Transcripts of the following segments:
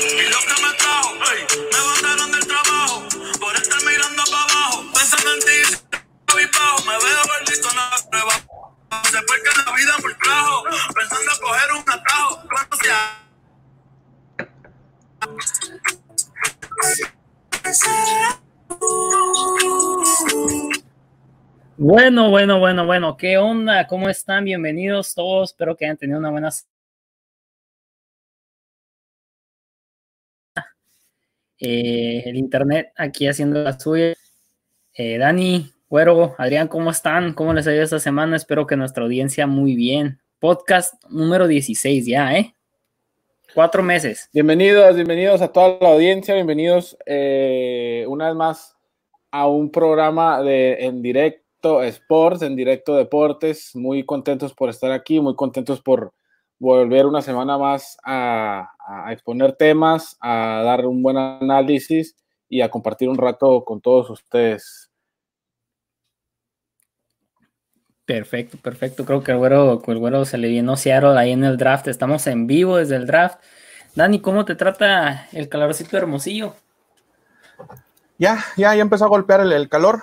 Y lo que me trajo, ey, me mandaron del trabajo. Por estar mirando para abajo. Pensando en ti, y bajo. Me veo gordito, no prueba. Después que la vida me trajo. Pensando coger un atajo. ¿Cuánto sea? Bueno, bueno, bueno, bueno, ¿qué onda? ¿Cómo están? Bienvenidos todos. Espero que hayan tenido una buena eh, el internet aquí haciendo la suya. Eh, Dani, Güero, Adrián, ¿cómo están? ¿Cómo les ha ido esta semana? Espero que nuestra audiencia muy bien. Podcast número 16 ya, ¿eh? Cuatro meses. Bienvenidos, bienvenidos a toda la audiencia, bienvenidos eh, una vez más a un programa de en directo Sports, en directo Deportes. Muy contentos por estar aquí, muy contentos por volver una semana más a, a exponer temas, a dar un buen análisis y a compartir un rato con todos ustedes. Perfecto, perfecto. Creo que el güero, el güero se le llenó Seattle ahí en el draft. Estamos en vivo desde el draft. Dani, ¿cómo te trata el calorcito hermosillo? Ya, ya, ya empezó a golpear el, el calor.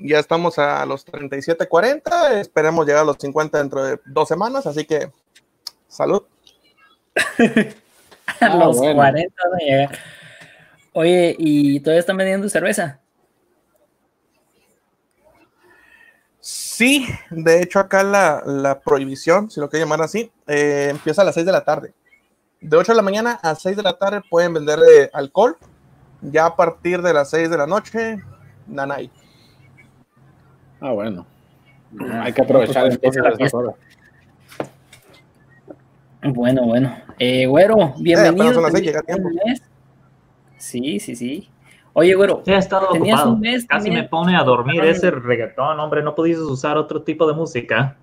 Ya estamos a los 37, 40. Esperemos llegar a los 50 dentro de dos semanas. Así que, salud. a Ah, los bueno. 40 van a llegar. Oye, ¿y todavía están vendiendo cerveza? Sí, de hecho acá la, la prohibición, si lo quieren llamar así, eh, empieza a las 6 de la tarde. De 8 de la mañana a 6 de la tarde pueden vender eh, alcohol. Ya a partir de las 6 de la noche, nanay. Ah, bueno. Hay que aprovechar pues, entonces la esas fiesta. horas. Bueno, bueno. Eh, güero, apenas bienvenido. son las seis, Tenías llega a tiempo. un mes. Sí, sí, sí. Oye, güero, Sí, he estado Tenías ocupado. un mes Casi también. me pone a dormir Ah. ese reggaetón, hombre. No pudiste usar otro tipo de música.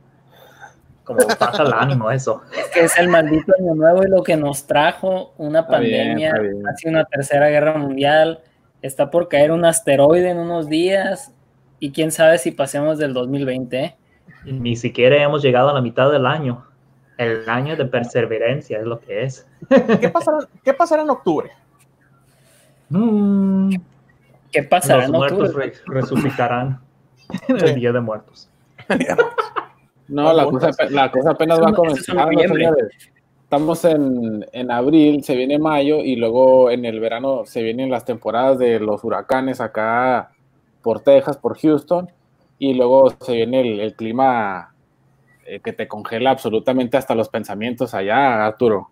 Como baja el ánimo eso. que es el maldito año nuevo y lo que nos trajo una Está pandemia, está bien. casi una tercera guerra mundial. Está por caer un asteroide en unos días y quién sabe si pasemos del 2020. ¿eh? Ni siquiera hemos llegado a la mitad del año. El año de perseverancia es lo que es. ¿Qué pasará, qué pasará en octubre? Mm, ¿Qué pasará los en muertos octubre? re- resucitarán en el Día de Muertos. No, la cosa, la cosa apenas va a comenzar. Estamos en, en abril, se viene mayo y luego en el verano se vienen las temporadas de los huracanes acá por Texas, por Houston y luego se viene el, el clima eh, que te congela absolutamente hasta los pensamientos allá, Arturo.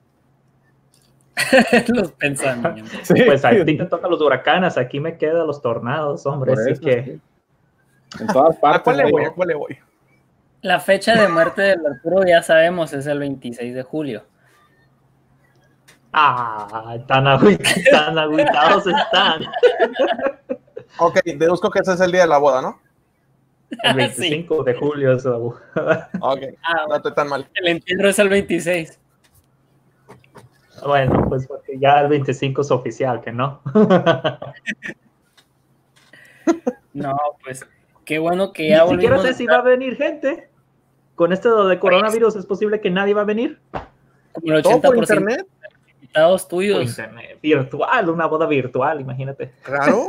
los pensamientos. Pues a ti te tocan los huracanes, aquí me quedan los tornados, hombre. Por Así eso, que. En todas ¿A partes. cuál le voy? ¿A cuál le voy? La fecha de muerte del Arturo ya sabemos es el 26 de julio. Ah, tan agüitados están. Ok, deduzco que ese es el día de la boda, ¿no? El 25 de julio es la- Ok, Ah, no estoy tan mal. el entierro es el 26. Bueno, pues porque ya el 25 es oficial, que no. No, pues qué bueno que Ni ya siquiera volvimos. sé si va a venir gente. Con esto de coronavirus es posible que nadie va a venir. como el ¿Todo por 80% internet? de invitados Por tuyos. internet, virtual, una boda virtual, imagínate. Claro.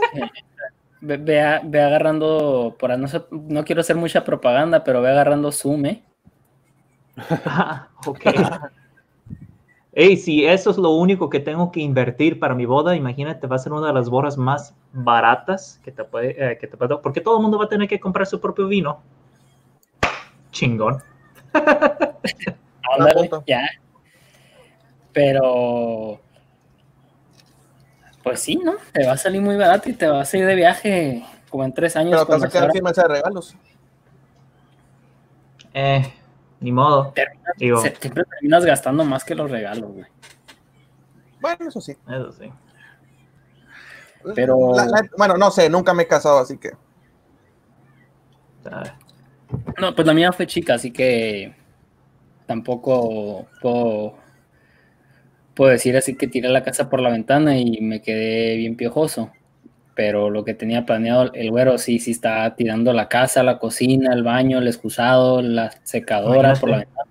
Ve, ve a- ve agarrando, por no, sé- no quiero hacer mucha propaganda, pero ve agarrando Zoom, ¿eh? Ah, ok. Ey, si eso es lo único que tengo que invertir para mi boda, imagínate, va a ser una de las bodas más baratas que te puede, eh, que te puede, porque todo el mundo va a tener que comprar su propio vino. Chingón. Ándale, ya. Pero, pues sí, ¿no? Te va a salir muy barato y te vas a ir de viaje como en tres años. Pero te vas a quedar sin mesa de regalos. Eh, ni modo. terminas- Digo, siempre terminas gastando más que los regalos, güey. Bueno, eso sí. eso sí. Pero- La- la- bueno, no sé, nunca me he casado, así que. Ah, No, pues la mía fue chica, así que tampoco puedo, puedo decir así que tiré la casa por la ventana y me quedé bien piojoso. Pero lo que tenía planeado el güero sí, sí está tirando la casa, la cocina, el baño, el excusado, la secadora por la ventana.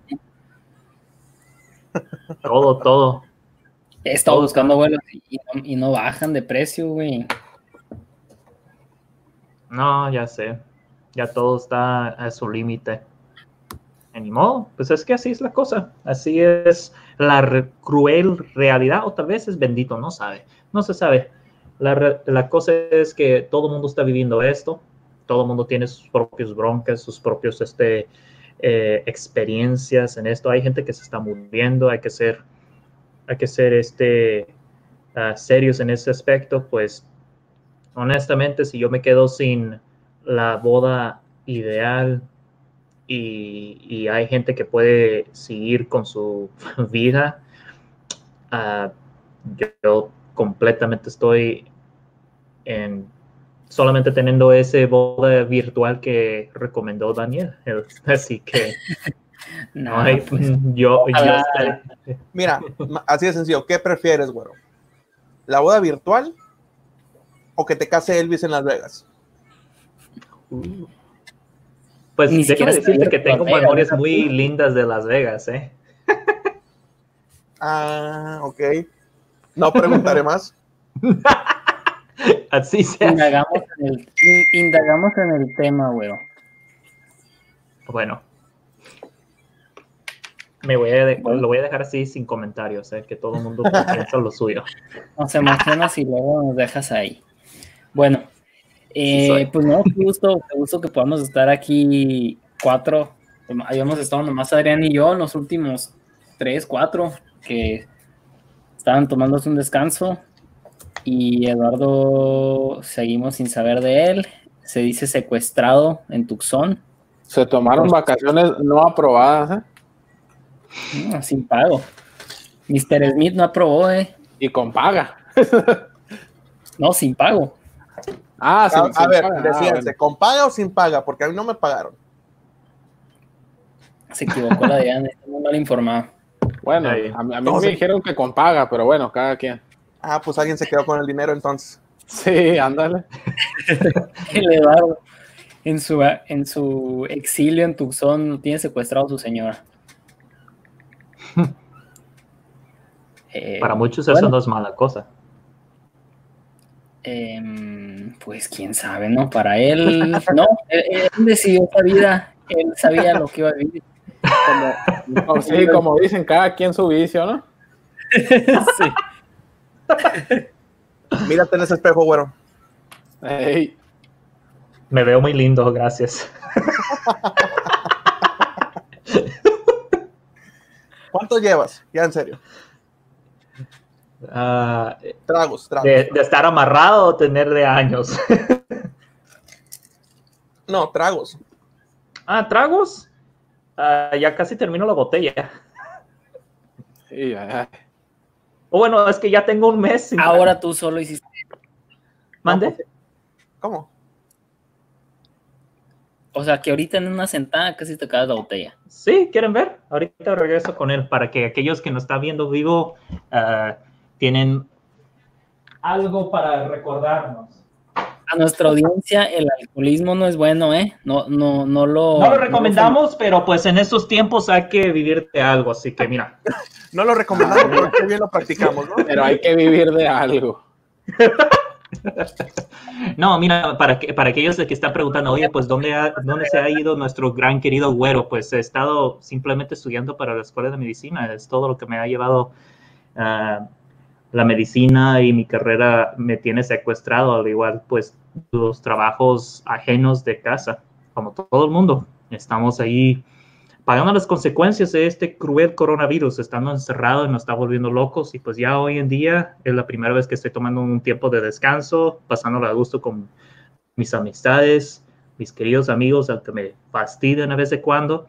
Todo, todo. He estado Todo buscando vuelos y no, y no bajan de precio, güey. No, ya sé. Ya todo está a su límite. Ni modo, pues es que así es la cosa. Así es la cruel realidad, o tal vez es bendito, no sabe. No se sabe. La, la cosa es que todo el mundo está viviendo esto. Todo el mundo tiene sus propios broncas, sus propios este, eh, experiencias en esto. Hay gente que se está muriendo, hay que ser, hay que ser este, ah, serios en ese aspecto, pues honestamente, si yo me quedo sin la boda ideal y, y hay gente que puede seguir con su vida, ah, yo, yo completamente estoy en solamente teniendo ese boda virtual que recomendó Daniel. Así que no hay, pues, yo, ojalá. Mira, así de sencillo. ¿Qué prefieres, güero? ¿La boda virtual o que te case Elvis en Las Vegas? Pues Ni déjame decirte que que tengo Las Vegas memorias muy lindas de Las Vegas, ¿eh? Ah, ok. No preguntaré más. Así sea. indagamos, en el, in- indagamos en el tema, güey. Bueno. Me voy a de- lo voy a dejar así sin comentarios, ¿eh? que todo el mundo piensa lo suyo. Nos emocionas y luego nos dejas ahí. Bueno, eh, pues no, qué gusto, qué gusto que podamos estar aquí cuatro. Habíamos estado nomás Adrián y yo en los últimos tres, cuatro, que estaban tomándose un descanso. Y Eduardo, seguimos sin saber de él. Se dice secuestrado en Tucson, Se tomaron vacaciones no aprobadas ¿eh? mm, sin pago. Mr. Smith no aprobó, ¿eh? y con paga. No, sin pago. Ah. A, a sin ver, paga. Ah, decídense. ¿con paga o sin paga? Porque a mí no me pagaron. Se equivocó la Diana, está muy mal informado. Bueno, a, mí- a mí No, me sí. dijeron que con paga, pero bueno, cada quien. Ah, pues alguien se quedó con el dinero entonces. Sí, ándale. En su, en su exilio en Tucson, tiene secuestrado a su señora. Eh, Para muchos eso no es mala cosa. Em, pues quién sabe, ¿no? Para él, no, él, él decidió esta vida, él sabía lo que iba a vivir. Como, sí, como dicen, cada quien su vicio, ¿no? sí. Mírate en ese espejo, güero. Ey, Me veo muy lindo, gracias. ¿Cuánto llevas? Ya en serio. Ah, Tragos, tragos. de, de estar amarrado o tener de años. No, tragos. ah, tragos. Ah, ya casi termino la botella. sí, ay, ay. O bueno, es que ya tengo un mes. sin Ahora tú solo hiciste. Mande. ¿Cómo? O sea, que ahorita en una sentada casi te acabas la botella. Sí, ¿quieren ver? Ahorita regreso con él para que aquellos que nos están viendo vivo ah, tienen algo para recordarnos. A nuestra audiencia, el alcoholismo no es bueno, ¿eh? No, no, no lo. No lo recomendamos, pero pues en estos tiempos hay que vivir de algo, así que mira. No lo recomendamos, pero qué bien lo practicamos, ¿no? Pero hay que vivir de algo. No, mira, para, que, para aquellos que están preguntando, oye, pues ¿dónde, ha- ¿dónde se ha ido nuestro gran querido güero? Pues he estado simplemente estudiando para la escuela de medicina, es todo lo que me ha llevado ah, la medicina y mi carrera me tiene secuestrado, al igual pues los trabajos ajenos de casa, como todo el mundo. Estamos ahí pagando las consecuencias de este cruel coronavirus, estando encerrado y nos está volviendo locos y pues ya hoy en día es la primera vez que estoy tomando un tiempo de descanso, pasándola a gusto con mis amistades, mis queridos amigos, aunque me fastidian de vez en cuando.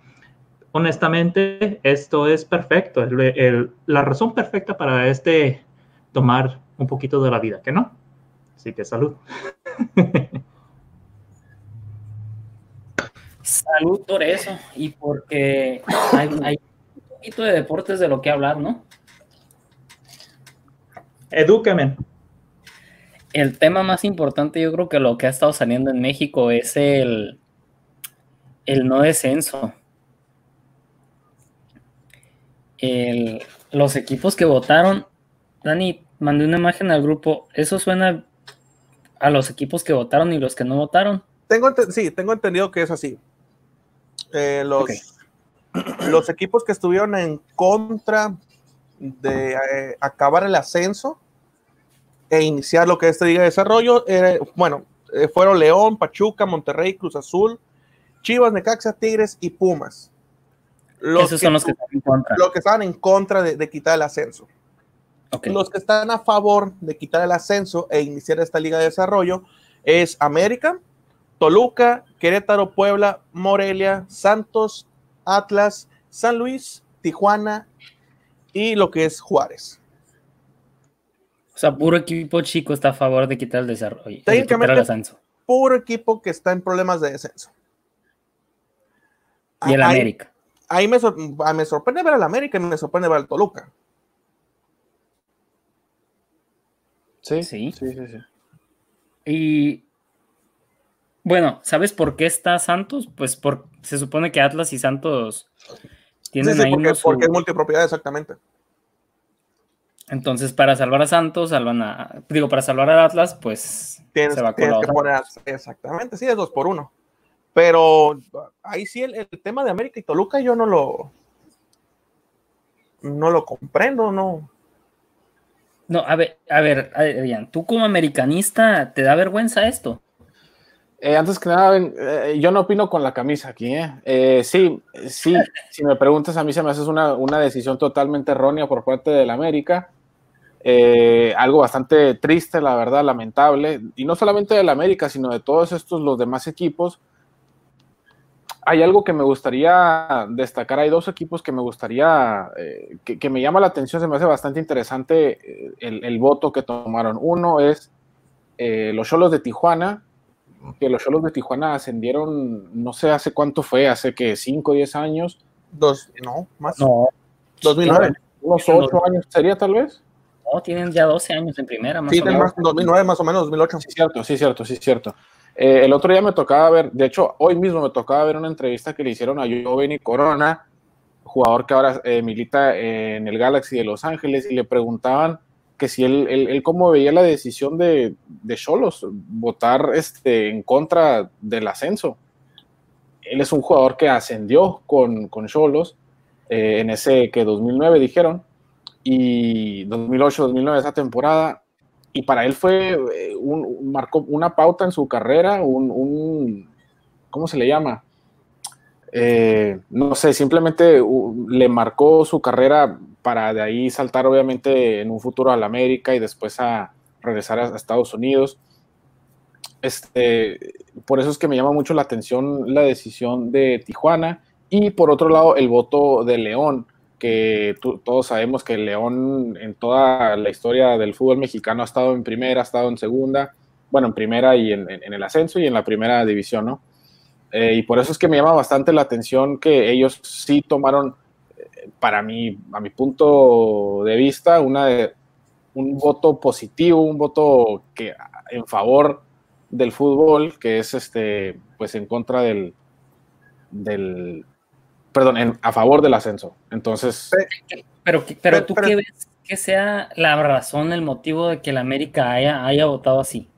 Honestamente, esto es perfecto, el- el- la razón perfecta para este tomar un poquito de la vida, ¿que no? Así que salud. Salud por eso y porque hay, hay un poquito de deportes de lo que hablar, ¿no? Edúqueme. El tema más importante, yo creo que lo que ha estado saliendo en México es el, el no descenso. El- los equipos que votaron Dani, mandé una imagen al grupo. ¿Eso suena a los equipos que votaron y los que no votaron? Tengo, sí, tengo entendido que es así. Eh, los, los equipos que estuvieron en contra de eh, acabar el ascenso e iniciar lo que este diga de desarrollo, bueno, eh, fueron León, Pachuca, Monterrey, Cruz Azul, Chivas, Necaxa, Tigres y Pumas. Los Esos son los que están en contra. Los que estaban en contra de, quitar el ascenso. Los que están a favor de quitar el ascenso e iniciar esta liga de desarrollo es América, Toluca, Querétaro, Puebla, Morelia, Santos, Atlas, San Luis, Tijuana y lo que es Juárez. O sea, puro equipo chico está a favor de quitar el desarrollo. De quitar el ascenso. Puro equipo que está en problemas de descenso. Y el América. Ahí me, me, sorprende ver al América y me sorprende ver al Toluca. Sí, sí, sí, sí. sí. Y bueno, ¿sabes por qué está Santos? Pues por, se supone que Atlas y Santos tienen ahí porque, porque es multipropiedad, exactamente. Entonces, para salvar a Santos, salvan a. Digo, para salvar a Atlas, pues tienes, se va que poner. exactamente, sí, es dos por uno. Pero ahí sí, el, tema de América y Toluca, yo no lo. No lo comprendo, no. No, a ver, a ver, Adrián, tú como americanista, ¿te da vergüenza esto? Eh, antes que nada, eh, yo no opino con la camisa aquí. ¿eh? ¿eh? sí, sí, si me preguntas, a mí se me hace una, una decisión totalmente errónea por parte del América. algo bastante triste, la verdad, lamentable. Y no solamente del América, sino de todos estos, los demás equipos. Hay algo que me gustaría destacar. Hay dos equipos que me gustaría, que, que, me llama la atención, se me hace bastante interesante el, el voto que tomaron. Uno es los Cholos de Tijuana, que los Cholos de Tijuana ascendieron, no sé hace cuánto fue, hace que 5 o 10 años. Dos, no, más. No. 2009. Unos 8 años sería tal vez. No, tienen ya 12 años en primera, más sí, o menos. 2009 más o menos, 2008. Sí, cierto, sí, cierto, sí, cierto. Eh, el otro día me tocaba ver, de hecho, hoy mismo me tocaba ver una entrevista que le hicieron a Giovanni Corona, jugador que ahora eh, milita en el Galaxy de Los Ángeles, y le preguntaban que si él, él, cómo veía la decisión de Cholos, votar este, en contra del ascenso. Él es un jugador que ascendió con Cholos eh, en ese que 2009 dijeron, y 2008-2009 esa temporada, y para él fue, eh, un, marcó una pauta en su carrera, un, ¿cómo se le llama? Eh, no sé, simplemente le marcó su carrera para de ahí saltar obviamente en un futuro a la América y después a regresar a Estados Unidos. Este, por eso es que me llama mucho la atención la decisión de Tijuana y por otro lado el voto de León, que todos sabemos que León en toda la historia del fútbol mexicano ha estado en primera, ha estado en segunda, bueno, en primera y en el ascenso y en la primera división, ¿no? Eh, y por eso es que me llama bastante la atención que ellos sí tomaron, eh, para mí, a mi punto de vista, una un voto positivo, un voto que en favor del fútbol, que es este, pues en contra del, del perdón, a favor del ascenso. Entonces. Pero, pero, tú qué ves que sea la razón, el motivo de que el América haya, haya votado así.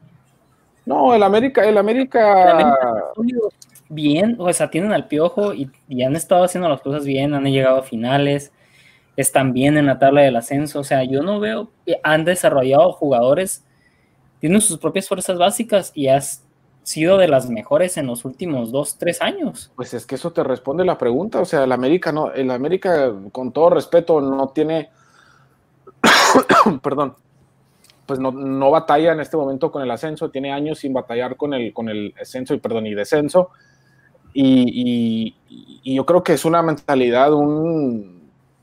No, el América, el América, el América bien, o sea, tienen al piojo y, han estado haciendo las cosas bien, han llegado a finales, están bien en la tabla del ascenso, o sea, yo no veo, han desarrollado jugadores, tienen sus propias fuerzas básicas y has sido de las mejores en los últimos dos, tres años. Pues es que eso te responde la pregunta, o sea, el América no, el América, con todo respeto, no tiene, perdón, pues no, no, batalla en este momento con el ascenso, tiene años sin batallar con el, con el ascenso y perdón, y descenso. Y, yo creo que es una mentalidad, un,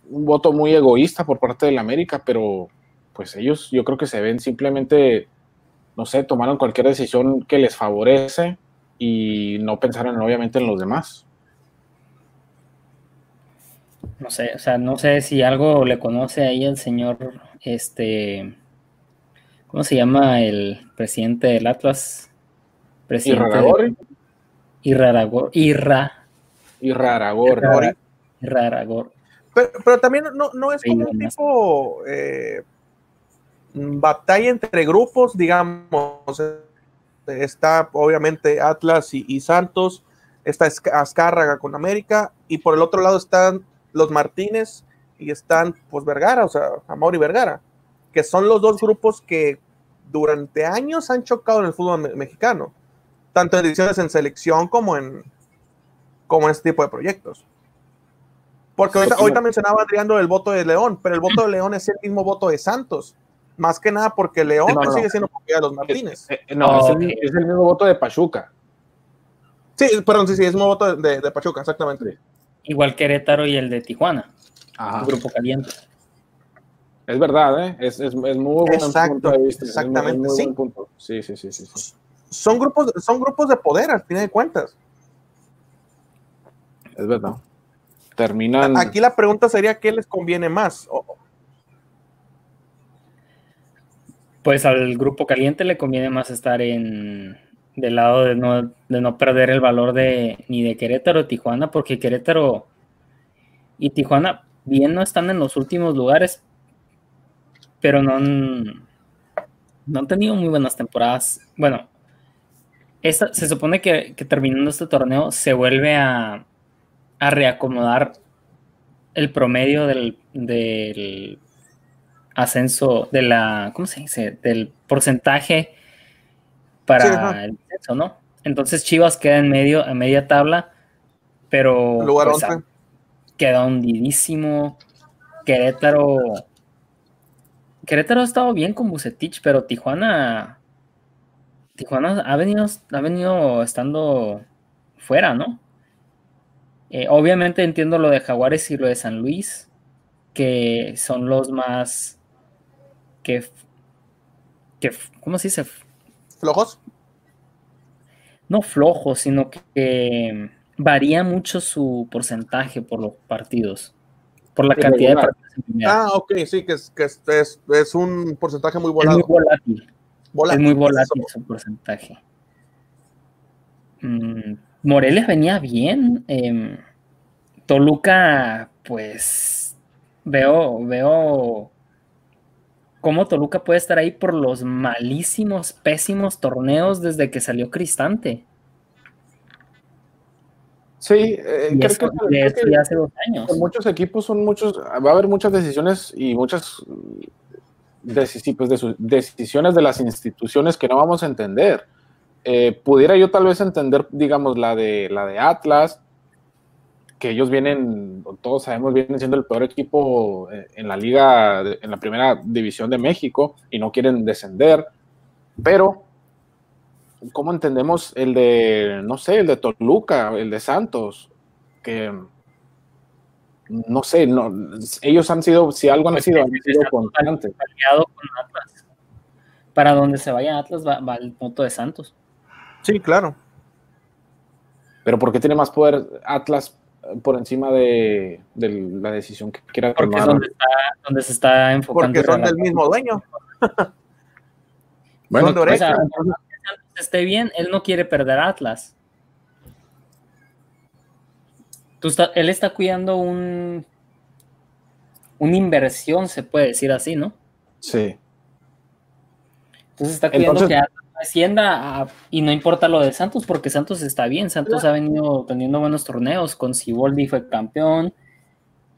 voto muy egoísta por parte del América, pero pues ellos yo creo que se ven simplemente, no sé, tomaron cualquier decisión que les favorece y no pensaron obviamente en los demás. No sé, o sea, no sé si algo le conoce ahí el señor, este, ¿cómo se llama el presidente del Atlas? Presidente Irraragor. Irra. Irraragor. Irraragor. Pero, pero también no, no es como un tipo. Eh, batalla entre grupos, digamos, está obviamente Atlas y, y Santos, está Azc- Azcárraga con América, y por el otro lado están los Martínez y están pues Vergara, o sea, Amaury Vergara, que son los dos grupos que durante años han chocado en el fútbol me- mexicano, tanto en ediciones en selección como en, como en este tipo de proyectos. Porque ahorita, ahorita mencionaba Adriano el voto de León, pero el voto de León es el mismo voto de Santos. Más que nada porque León No, sigue siendo propiedad de los Martínez. Eh, eh, no, es, el, Ok. es el mismo voto de Pachuca. Sí, perdón, sí, sí, es el mismo voto de, de- de Pachuca, exactamente. Igual Querétaro y el de Tijuana, Ajá. el grupo caliente. Es verdad, ¿eh? Es, es, es muy buen Exacto, punto de vista. es muy- exactamente, es muy sí. buen punto. Sí, sí, sí, sí, sí. Son grupos, son grupos de poder, al final de cuentas. Es verdad. Terminan. Aquí la pregunta sería, ¿qué les conviene más? O- Pues al grupo caliente le conviene más estar en del lado de no, de no perder el valor de ni de Querétaro o Tijuana, porque Querétaro y Tijuana bien no están en los últimos lugares, pero no han, no han tenido muy buenas temporadas. Bueno, esta, se supone que, que terminando este torneo se vuelve a, a reacomodar el promedio del, del ascenso de la, ¿cómo se dice? Del porcentaje para Sí, el ascenso, ¿no? Entonces Chivas queda en medio, a media tabla, pero lugar pues, 11. queda hundidísimo. Querétaro. Querétaro ha estado bien con Bucetich, pero Tijuana. Tijuana ha venido, ha venido estando fuera, ¿no? Eh, obviamente entiendo lo de Jaguares y lo de San Luis, que son los más. Que. que ¿Cómo se dice? ¿Flojos? no flojos, sino que, que varía mucho su porcentaje por los partidos, por la cantidad de partidos en primera. Ah, ok, sí, que es, que es, es- es un porcentaje muy es volado. muy volátil, Volátil, es muy eso. volátil su porcentaje. Mm, Morelia venía bien. em, Toluca, pues veo, veo cómo Toluca puede estar ahí por los malísimos, pésimos torneos desde que salió Cristante. Sí, eh, creo eso, que, creo hace dos años. con muchos equipos son muchos, va a haber muchas decisiones y muchas mm, pues, de sus- decisiones de las instituciones que no vamos a entender. Eh, pudiera yo tal vez entender, digamos, la de, la de Atlas, que ellos vienen, todos sabemos, vienen siendo el peor equipo eh, en la liga, en la primera división de México y no quieren descender, pero ¿cómo entendemos el de, no sé, el de Toluca, el de Santos? Que no sé, no, ellos han sido, si algo han Pues sido, han sido constantes. aliado con Atlas. Para donde se vaya Atlas va, va el voto de Santos. Sí, claro. Pero ¿por qué tiene más poder Atlas por encima de, de la decisión que quiera Porque es tomar? donde, está, donde se está enfocando. Porque son el del mismo dueño. Bueno, son de O sea, esté bien, él no quiere perder a Atlas. Tú está- él está cuidando un una inversión, se puede decir así, ¿no? sí. Entonces está cuidando Entonces- que Atlas ascienda a- y no importa lo de Santos, porque Santos está bien. Santos ha venido teniendo buenos torneos. Con Ciboldi fue campeón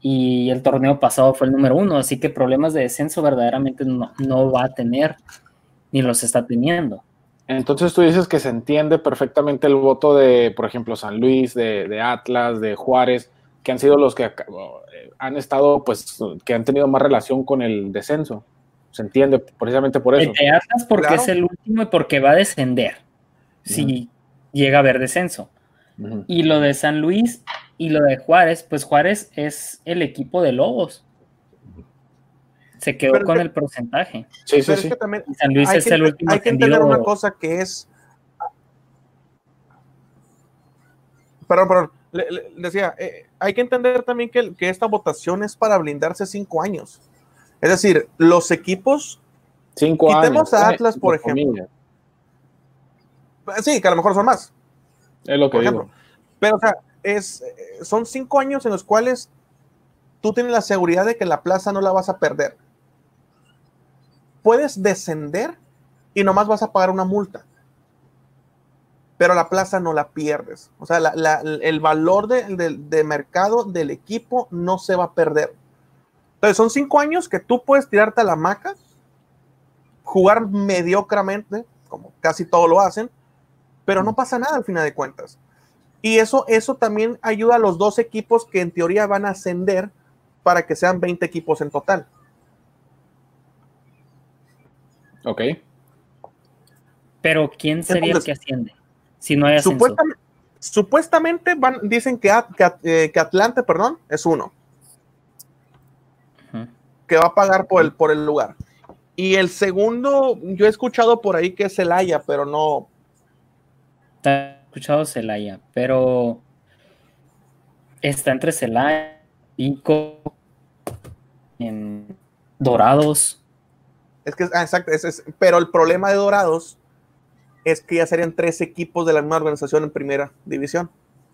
y el torneo pasado fue el número uno. Así que problemas de descenso verdaderamente no, no va a tener ni los está teniendo. Entonces tú dices que se entiende perfectamente el voto de, por ejemplo, San Luis, de, de Atlas, de Juárez, que han sido los que eh, han estado, pues, que han tenido más relación con el descenso. Se entiende precisamente por eso. El de Atlas porque Claro. es el último y porque va a descender si llega a haber descenso. Y lo de San Luis y lo de Juárez, pues Juárez es el equipo de Lobos. Se quedó Pero con que- el porcentaje. Sí, sí, es sí. que también Y San Luis hay es que, el último hay que entender una cosa que es. Perdón, perdón. Le, le- decía, eh, hay que entender también que, que esta votación es para blindarse cinco años. Es decir, los equipos, Cinco Quitemos años. a eh, Atlas, por ejemplo. sí, que a lo mejor son más, Es lo que por digo. ejemplo. Pero, o sea, es, eh, son cinco años en los cuales tú tienes la seguridad de que la plaza no la vas a perder. puedes descender y nomás vas a pagar una multa. Pero la plaza no la pierdes. O sea, la- la- el valor de, de- de mercado del equipo no se va a perder. Entonces, son cinco años que tú puedes tirarte a la maca, jugar mediocramente, como casi todo lo hacen, pero no pasa nada al final de cuentas. Y eso, eso también ayuda a los dos equipos que en teoría van a ascender para que sean 20 equipos en total. Ok. Pero ¿quién sería el que asciende? Si no hay ascenso. Supuestamente, supuestamente van, dicen que, que eh, que Atlante, perdón, es uno. Que va a pagar por el, por el lugar. Y el segundo, yo he escuchado por ahí que es Celaya, pero no. Está escuchado Celaya, pero está entre Celaya, Pico, en Dorados. Es que, ah, exacto, es- es- pero el problema de Dorados es que ya serían tres equipos de la misma organización en primera división.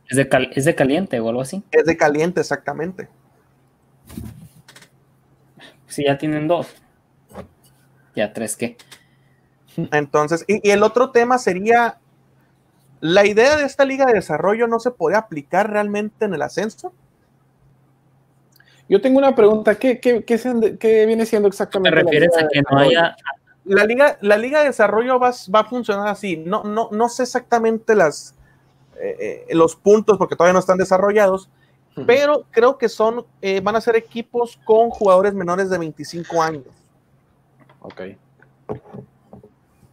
Es de, cal- es de caliente o algo así. Es de caliente, exactamente. Si ya tienen dos. Ya tres, ¿qué? Entonces, y, y el otro tema sería, la idea de esta liga de desarrollo no se puede aplicar realmente en el ascenso. Yo tengo una pregunta. ¿Qué, qué, qué, se- qué viene siendo ¿Te exactamente? la refieres liga a de que no desarrollo? haya La liga, la liga de desarrollo va, va a funcionar así. No, no, no sé exactamente las, eh, eh, los puntos porque todavía no están desarrollados, Pero creo que son, eh, van a ser equipos con jugadores menores de 25 años. Ok.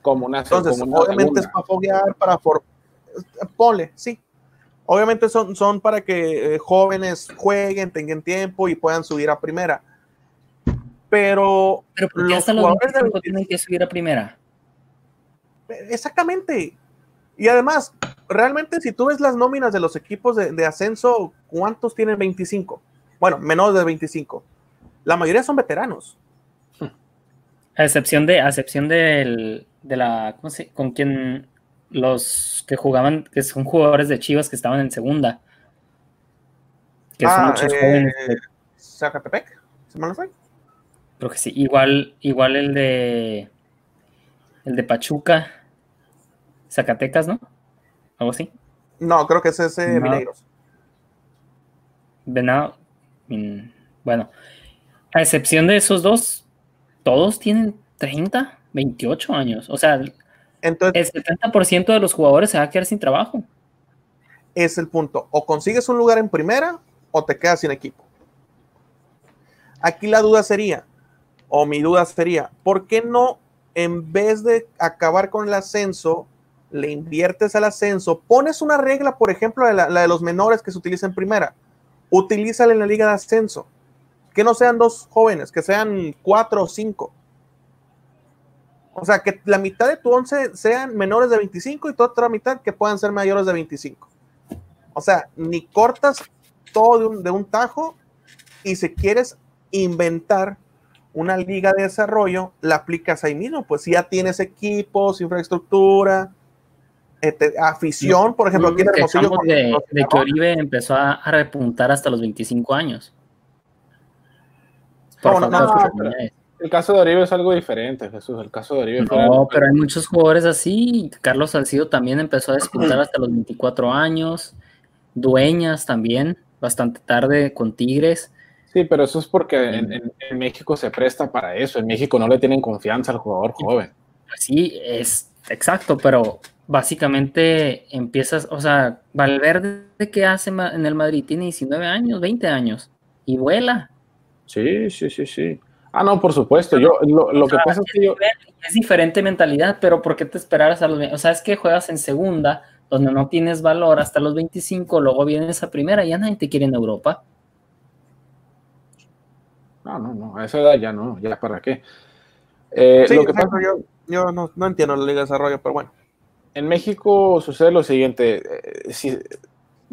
Como una, Entonces, como una obviamente es para foguear, para for pole, sí. Obviamente son, son para que eh, jóvenes jueguen, tengan tiempo y puedan subir a primera. Pero Pero los hasta los jugadores de 25 tienen que subir a primera. Exactamente. Y además, realmente si tú ves las nóminas de los equipos de, de ascenso, ¿cuántos tienen 25? Bueno, menos de 25. La mayoría son veteranos. A excepción de, a excepción del, de la, ¿cómo se, con quien los que jugaban, que son jugadores de Chivas que estaban en segunda. Que son Ah, muchos eh, jóvenes. Zacatepec, ¿se me lo fue? Creo que sí. Igual, igual el de el de Pachuca, Zacatecas, ¿no? Algo así. No, creo que ese es eh, No. Mineiros. Venado. mm, Bueno, a excepción de esos dos, todos tienen 30, 28 años. O sea, Entonces, el 70% de los jugadores se va a quedar sin trabajo. es el punto. O consigues un lugar en primera o te quedas sin equipo. Aquí la duda sería, o mi duda sería, ¿por qué no en vez de acabar con el ascenso, le inviertes al ascenso, pones una regla, por ejemplo, la, la de los menores que se utiliza en primera, utilízala en la liga de ascenso, que no sean dos jóvenes, que sean cuatro o cinco. O sea, que la mitad de tu once sean menores de 25 y tu otra mitad que puedan ser mayores de 25. O sea, ni cortas todo de un, de un tajo y si quieres inventar una liga de desarrollo, la aplicas ahí mismo. Pues si ya tienes equipos, infraestructura, este, afición, por ejemplo, aquí en Nos Hermosillo. con- de, con- de que Oribe empezó a, a repuntar hasta los 25 años. No, no. El caso de Oribe es algo diferente, Jesús. El caso de Oribe No, algo- pero hay muchos jugadores así. Carlos Salcido también empezó a despuntar hasta los 24 años. Dueñas también, bastante tarde con Tigres. Sí, pero eso es porque en, en- en México se presta para eso. En México no le tienen confianza al jugador joven. Sí, es exacto, pero básicamente empiezas, o sea, Valverde que hace en el Madrid tiene 19 años, 20 años y vuela. Sí, sí, sí, sí. Ah, no, por supuesto. Yo, lo, lo que sea, pasa es que yo, Es diferente mentalidad, pero ¿por qué te esperaras a los 20? O sea, es que juegas en segunda, donde no tienes valor hasta los 25, luego vienes a primera y ya nadie te quiere en Europa. no, no, no, a esa edad ya no, ya para qué. Eh, Sí, lo que exacto, pasa yo, yo no, no entiendo la liga de desarrollo, pero bueno. En México sucede lo siguiente, eh, si,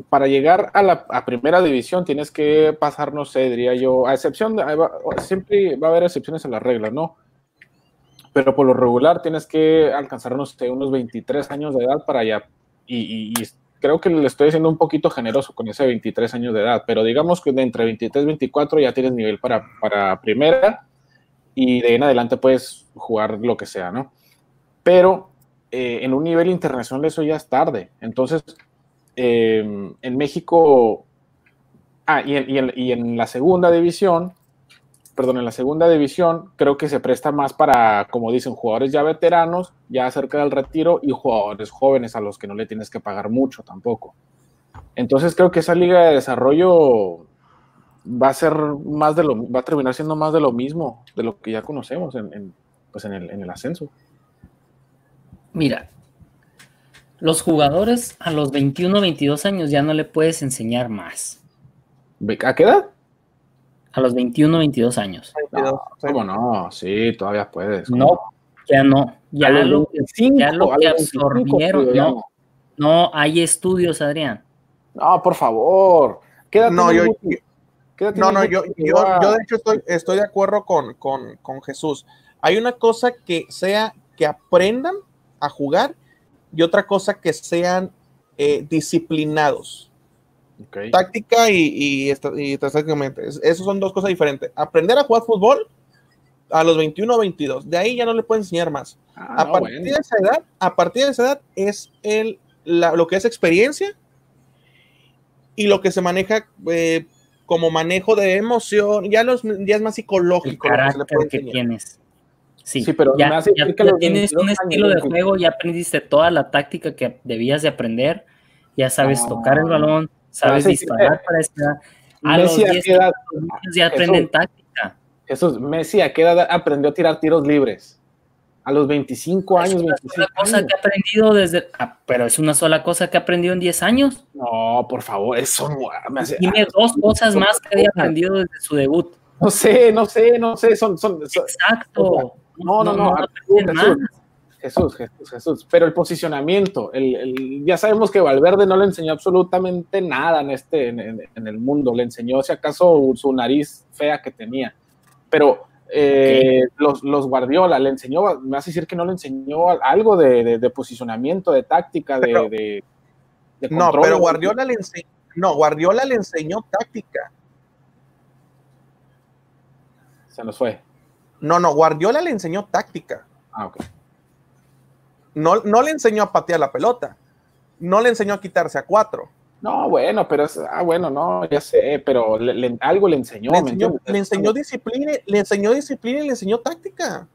para llegar a la a primera división tienes que pasar, no sé, diría yo, a excepción, siempre va a haber excepciones a las reglas, ¿no? Pero por lo regular tienes que alcanzar, no sé, unos 23 años de edad para allá, y, y- y creo que le estoy siendo un poquito generoso con ese 23 años de edad, pero digamos que de entre 23 y 24 ya tienes nivel para, para primera, y de ahí en adelante puedes jugar lo que sea, ¿no? Pero eh, en un nivel internacional eso ya es tarde. Entonces, eh, en México, ah, y en, y, en, y en la segunda división, perdón, en la segunda división creo que se presta más para, como dicen, jugadores ya veteranos, ya cerca del retiro y jugadores jóvenes a los que no le tienes que pagar mucho tampoco. Entonces creo que esa liga de desarrollo va a ser más de lo, va a terminar siendo más de lo mismo, de lo que ya conocemos en pues en el, en el ascenso. Mira, los jugadores a los 21, 22 años ya no le puedes enseñar más. ¿A qué edad? A los 21, 22 años. No, ¿Cómo no? Sí, todavía puedes. No, ya no. Ya lo, 25, ya lo que absorbieron. 25, no, no, hay estudios, Adrián. No, por favor. Quédate no, yo, yo no, no, yo, yo, yo, de hecho estoy, estoy de acuerdo con, con, con Jesús. Hay una cosa que sea que aprendan a jugar y otra cosa que sean eh, disciplinados. Okay. Táctica y, y, y estratégicamente. Esas son dos cosas diferentes. Aprender a jugar fútbol a los 21 o 22. De ahí ya no le pueden enseñar más. Ah, a, no, partir bueno. de esa edad, a partir de esa edad es el, la, lo que es experiencia y lo que se maneja eh, como manejo de emoción. Ya, los, ya es más psicológico. El carácter que, que tienes. Sí, sí, pero ya, ya, ya tienes un estilo de juego, ya aprendiste toda la táctica que debías de aprender, ya sabes ah, tocar el balón, sabes disparar para esta. A Messi los 10 edad, ya aprenden táctica. Jesús, Messi a qué edad aprendió a tirar tiros libres? A los 25 años, es una 25 sola cosa años. que ha aprendido desde. Ah, pero es una sola cosa que ha aprendido en 10 años. No, por favor, eso me hace. Dime dos cosas más que haya aprendido desde su debut. No sé, no sé, no sé, son. son, son Exacto. O sea, no, no, no, no, Jesús, Jesús, Jesús, Jesús, pero el posicionamiento, el, el, ya sabemos que Valverde no le enseñó absolutamente nada en, este, en, en, el mundo, le enseñó si acaso su nariz fea que tenía, pero eh, los, los, Guardiola le enseñó, me hace decir que no le enseñó algo de, de, de posicionamiento, de táctica, pero, de, No, pero Guardiola le, enseñó, no, Guardiola le enseñó táctica. Se nos fue. No, no, Guardiola le enseñó táctica. Ah, ok. No, no le enseñó a patear la pelota. No le enseñó a quitarse a cuatro. No, bueno, pero es, ah, bueno, no, ya sé, pero le, le, algo le enseñó. Le enseñó, le enseñó disciplina, le enseñó disciplina y le enseñó táctica.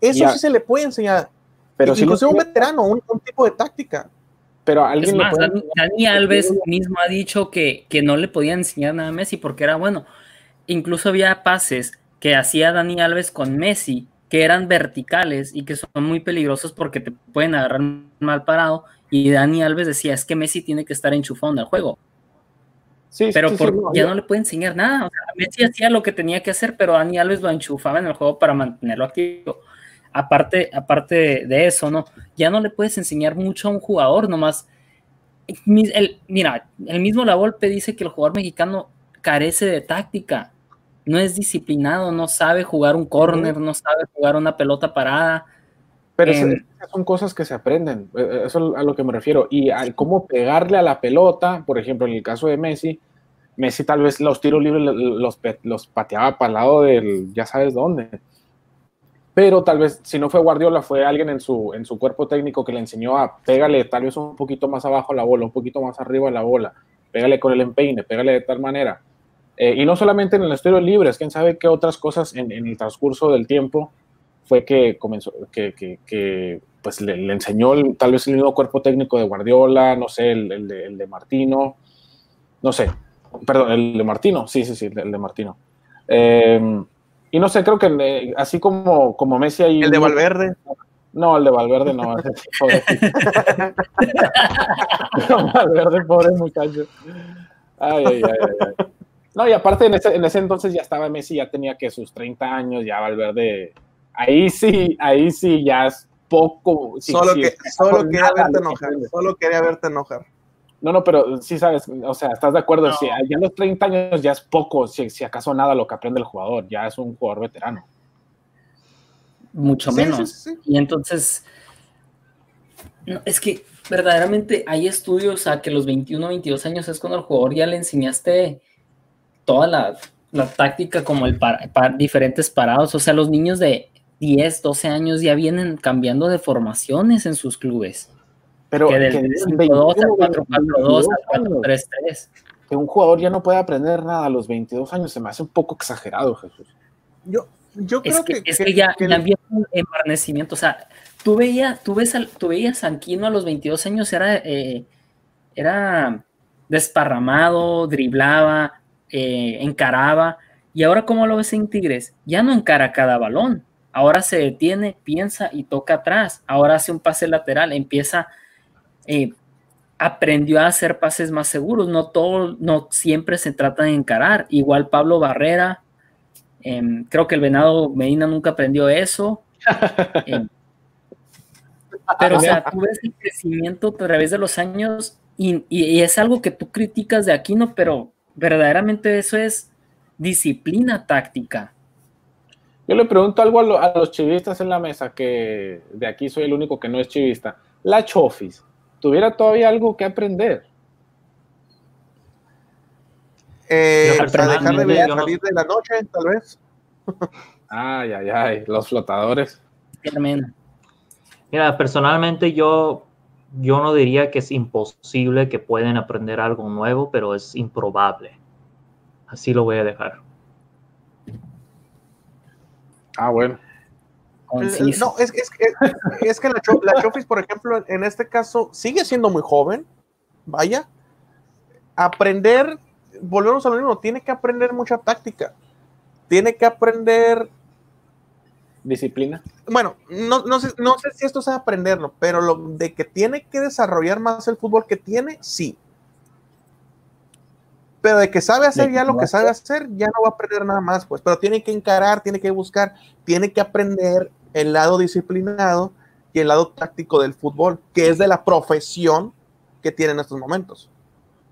Eso ya. sí se le puede enseñar. Pero si incluso si un veterano, un, un, tipo de táctica. Pero alguien es más, puede... Dani Alves mismo ha dicho que, que no le podía enseñar nada a Messi porque era bueno. Incluso había pases que hacía Dani Alves con Messi, que eran verticales y que son muy peligrosos porque te pueden agarrar mal parado. Y Dani Alves decía, es que Messi tiene que estar enchufado en el juego. Sí, pero sí, por, sí, ya no le puede enseñar nada. O sea, Messi hacía lo que tenía que hacer, pero Dani Alves lo enchufaba en el juego para mantenerlo activo. Aparte, aparte de eso, ¿no? Ya no le puedes enseñar mucho a un jugador, nomás. El, mira, el mismo La Volpe dice que el jugador mexicano carece de táctica no es disciplinado, no sabe jugar un corner, no sabe jugar una pelota parada. Pero eh, son cosas que se aprenden, eh, eso es a lo que me refiero. Y al cómo pegarle a la pelota, por ejemplo, en el caso de Messi, Messi tal vez los tiros libres los, los pateaba para el lado del ya sabes dónde. Pero tal vez, si no fue Guardiola, fue alguien en su, en su cuerpo técnico que le enseñó a pégale tal vez un poquito más abajo la bola, un poquito más arriba la bola, pégale con el empeine, pégale de tal manera eh, y no solamente en el estilo libre, es quién sabe qué otras cosas en, en, el transcurso del tiempo fue que comenzó, que, que, que pues le, le, enseñó el, tal vez el mismo cuerpo técnico de Guardiola, no sé, el, el, de, el, de, Martino, no sé, perdón, el de Martino, sí, sí, sí, el de Martino. Eh, y no sé, creo que eh, así como, como Messi ahí... El de Valverde. No, el de Valverde no. pobre. no, Valverde, pobre muchacho. Ay, ay, ay, ay. No, y aparte en ese, en ese entonces ya estaba Messi, ya tenía que sus 30 años, ya Valverde, ahí sí, ahí sí ya es poco. Sí, solo sí, que, solo quería verte enojar, solo quería verte enojar. No, no, pero sí sabes, o sea, estás de acuerdo, no. si ya a los 30 años ya es poco, si, si, acaso nada lo que aprende el jugador, ya es un jugador veterano. Mucho sí, menos. Sí, y entonces, no, es que verdaderamente hay estudios a que los 21, 22 años es cuando el jugador ya le enseñaste toda la la táctica como el para, para diferentes parados. O sea, los niños de 10, 12 años ya vienen cambiando de formaciones en sus clubes. Pero que del que 5-2 al 4-4-2 22 al años. 4-3-3. que un jugador ya no puede aprender nada a los 22 años se me hace un poco exagerado, Jesús. Yo, yo Es creo que, que, es que ya, que- ya había un embarnecimiento. O sea, tú veías, tú ves al- tú veías a Anquino a los 22 años, era, eh, era desparramado, driblaba, eh, encaraba. Y ahora, ¿cómo lo ves en Tigres? Ya no encara cada balón. Ahora se detiene, piensa y toca atrás. Ahora hace un pase lateral, empieza, eh, aprendió a hacer pases más seguros. No todo, no siempre se trata de encarar. Igual Pablo Barrera, em, creo que el Venado Medina nunca aprendió eso. Em, pero, o sea, tú ves el crecimiento a través de los años y, y- y es algo que tú criticas de Aquino, pero verdaderamente eso es disciplina táctica. Yo le pregunto algo a, lo- a los chivistas en la mesa, que de aquí soy el único que no es chivista. La Chofis, ¿tuviera todavía algo que aprender? eh, o sea, dejar de ver- salir de la noche, tal vez. Ay, ay, ay, los flotadores. Mira, personalmente yo, yo no diría que es imposible que pueden aprender algo nuevo, pero es improbable. Así lo voy a dejar. Ah, bueno. No, es, es, es, es que la, Cho- la Chofis, por ejemplo, en este caso, sigue siendo muy joven. Vaya. Aprender, volvemos a lo mismo, tiene que aprender mucha táctica. Tiene que aprender Disciplina. bueno, no, no, sé, no sé si esto sea aprenderlo, pero lo de que tiene que desarrollar más el fútbol que tiene, sí. Pero de que sabe hacer ya lo que sabe hacer, ya no va a aprender nada más, pues. Pero tiene que encarar, tiene que buscar, tiene que aprender el lado disciplinado y el lado táctico del fútbol, que es de la profesión que tiene en estos momentos.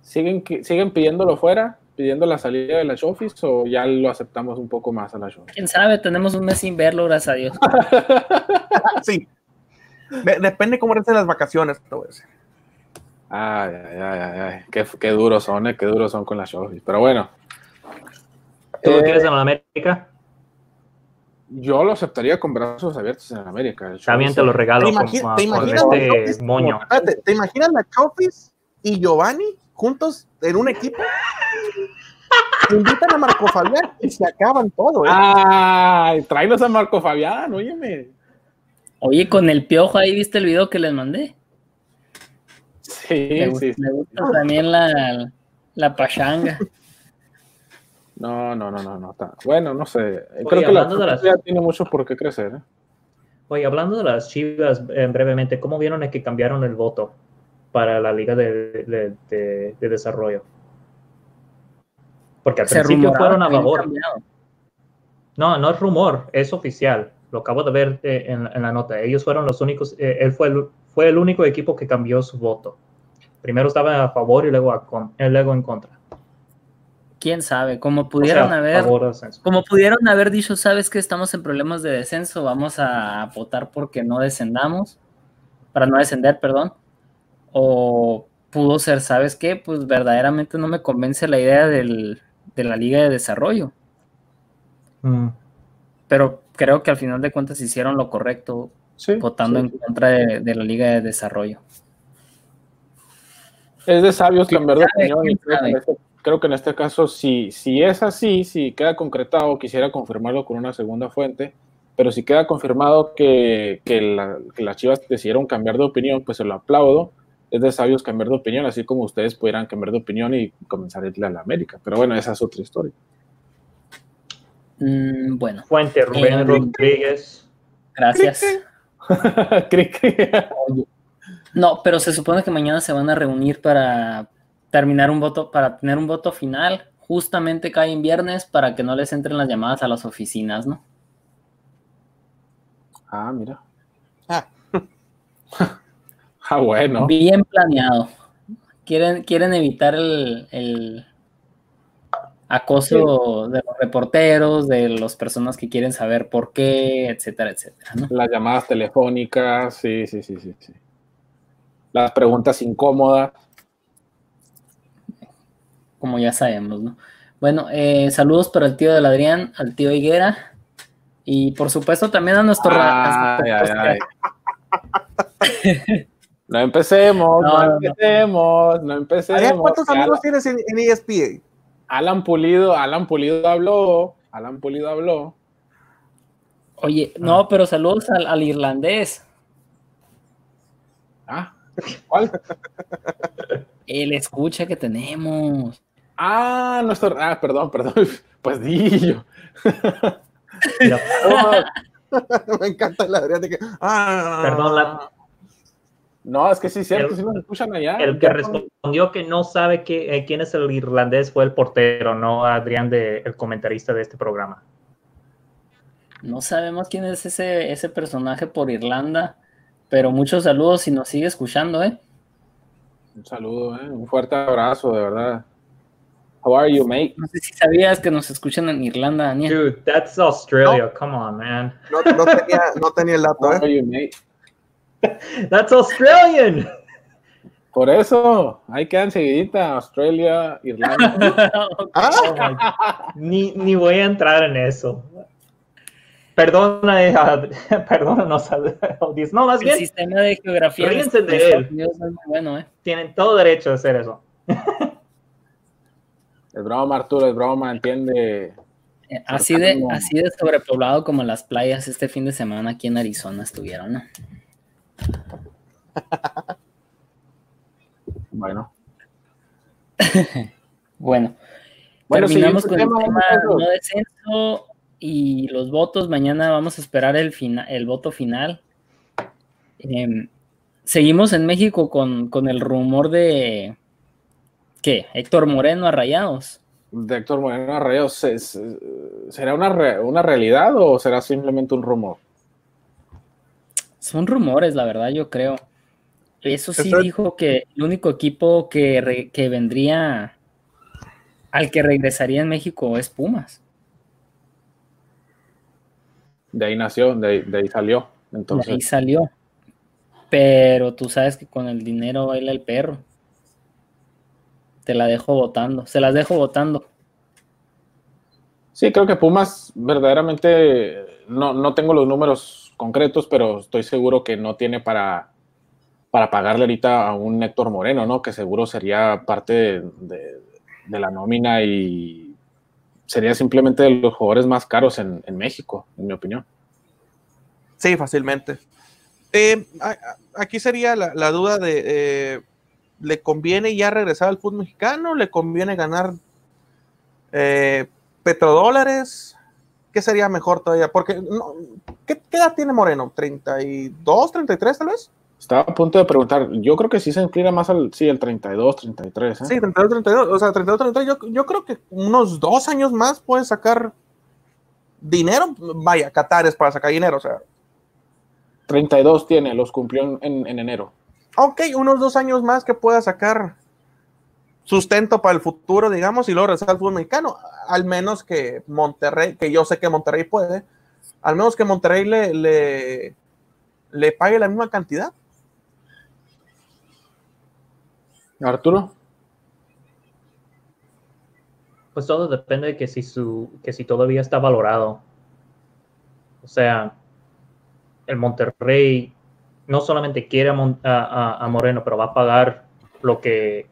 ¿Siguen, ¿Siguen pidiéndolo fuera? ¿Pidiendo la salida de la Chofis o ya lo aceptamos un poco más a la Chofis? Quién sabe, tenemos un mes sin verlo, gracias a Dios. Sí. De- depende cómo estén las vacaciones, te voy a decir. Ay, ay, ay. Qué, qué duros son, eh, qué duros son con la Chofis. Pero bueno, ¿Tú lo Eh, quieres en América? yo lo aceptaría con brazos abiertos en América. También te lo regalo ¿Te con te imaginas la este moño. Espérate, ¿te imaginas la Chofis y Giovanni juntos en un equipo? Invitan a Marco Fabián y se acaban todo, ¿eh? Ay, tráenos a Marco Fabián, óyeme. Oye, con el piojo ahí viste el video que les mandé. Sí, Me, gusta, sí. me gusta también la, la pachanga. No, no, no, no, no. Está. Bueno, no sé. Creo Oye, que la hablando de las- ya tiene mucho por qué crecer. ¿eh? Oye, hablando de las chivas, eh, brevemente, ¿cómo vieron el que cambiaron el voto para la Liga de, de- de- de Desarrollo? Porque al Se principio fueron a favor. No, no es rumor, es oficial. Lo acabo de ver eh, en, en la nota. Ellos fueron los únicos, eh, él fue el, fue el único equipo que cambió su voto. Primero estaba a favor y luego, a con- eh, luego en contra. Quién sabe, como O pudieron sea, haber, como pudieron haber dicho, sabes que estamos en problemas de descenso, vamos a votar porque no descendamos, para no descender, perdón. O pudo ser, ¿sabes qué? Pues verdaderamente no me convence la idea del- de la Liga de Desarrollo. Mm. Pero creo que al final de cuentas hicieron lo correcto Sí. votando sí. en contra de, de la Liga de Desarrollo. Es de sabios cambiar de sabe? opinión. y ¿Quién Creo que, en este, creo que en este caso, si, si es así, si queda concretado, quisiera confirmarlo con una segunda fuente. Pero si queda confirmado que, que, la- que las chivas decidieron cambiar de opinión, pues se lo aplaudo. Es de sabios cambiar de opinión, así como ustedes pudieran cambiar de opinión y comenzar a irle a la América. Pero bueno, esa es otra historia. Mm, bueno, Fuente Rubén Eh, Rodríguez. gracias. No, pero se supone que mañana se van a reunir para terminar un voto, para tener un voto final. Justamente cae en viernes para que no les entren las llamadas a las oficinas, ¿no? ah, mira. Ah. ah, bueno. Bien planeado. Quieren, quieren evitar el, el acoso de los reporteros, de las personas que quieren saber por qué, etcétera, etcétera, ¿no? Las llamadas telefónicas, sí, sí, sí, sí. sí. Las preguntas incómodas. Como ya sabemos, ¿no? Bueno, eh, saludos para el tío del Adrián, al tío Higuera y por supuesto también a nuestro... Ay, ay, ay. No empecemos, no, No, no, no. empecemos, no, empecemos. ¿Cuántos amigos Alan, tienes en, en E ESPA? Alan Pulido, Alan Pulido habló, Alan Pulido habló. Oye, no, pero saludos al, al irlandés. Ah, ¿cuál? El escucha que tenemos. Ah, nuestro, ah, perdón, perdón, pues di yo. Me encanta el Adrián de que. Ah, Perdón, la- No, es que sí, es cierto, El- sí nos escuchan allá. el que respondió que no sabe que, eh, quién es el irlandés fue el portero, no Adrián, de, el comentarista de este programa. No sabemos quién es ese, ese personaje por Irlanda, pero muchos saludos si nos sigue escuchando, ¿eh? Un saludo, eh, un fuerte abrazo, de verdad. How are you, mate? No sé si sabías que nos escuchan en Irlanda, Daniel. Dude, that's Australia. Come on, man. No, no tenía, no tenía el dato, How ¿eh? are you, mate? That's Australian. Por eso, ahí quedan seguidita, Australia, Irlanda. Ah, Oh ni, ni voy a entrar en eso. Perdona, eh, perdónanos, Ad- Odis. No, más El bien, sistema de geografía de de Estados él. Unidos es muy bueno, ¿eh? tienen todo derecho a hacer eso. Es broma, Arturo, es broma, entiende. Eh, Así de, así de sobrepoblado como las playas este fin de semana aquí en Arizona estuvieron, ¿no? Bueno, Bueno, Bueno, terminamos con el tema, no descenso y los votos. Mañana vamos a esperar el, fina- el voto final. Em, seguimos en México con, con el rumor de ¿qué? Héctor Moreno a Rayados. de Héctor Moreno ¿es- es- ¿será una, re- una realidad o será simplemente un rumor? Son rumores, la verdad, yo creo. Eso sí dijo que el único equipo que, re- que vendría al que regresaría en México es Pumas. De ahí nació, de, ahí- de ahí salió. De Entonces, ahí salió. Pero tú sabes que con el dinero baila el perro. Te la dejo votando. Se las dejo votando. sí, creo que Pumas verdaderamente, no, no tengo los números concretos, pero estoy seguro que no tiene para, para pagarle ahorita a un Héctor Moreno, ¿no? Que seguro sería parte de, la nómina y sería simplemente de los jugadores más caros en, México, en mi opinión. Sí, fácilmente. Eh, aquí sería la, la duda de, eh, ¿le conviene ya regresar al fútbol mexicano? ¿Le conviene ganar eh, petrodólares? ¿Qué sería mejor todavía? Porque, no, ¿qué, qué edad tiene Moreno? ¿32, 33 tal vez? Estaba a punto de preguntar, yo creo que sí se inclina más al, sí, el 32, 33. ¿eh? Sí, 32, 32. O sea, 32, 33. Yo, yo creo que unos dos años más puede sacar dinero. Vaya, Qatar es para sacar dinero. O sea, 32 tiene, los cumplió en, en- en enero. ok, unos dos años más que pueda sacar sustento para el futuro, digamos, y luego regresar al fútbol mexicano. Al menos que Monterrey, que yo sé que Monterrey puede, al menos que Monterrey le, le, le pague la misma cantidad. Arturo, Pues todo depende de que si su, que si todavía está valorado. O sea, el Monterrey no solamente quiere a, Mon- a- a- Moreno, pero va a pagar lo que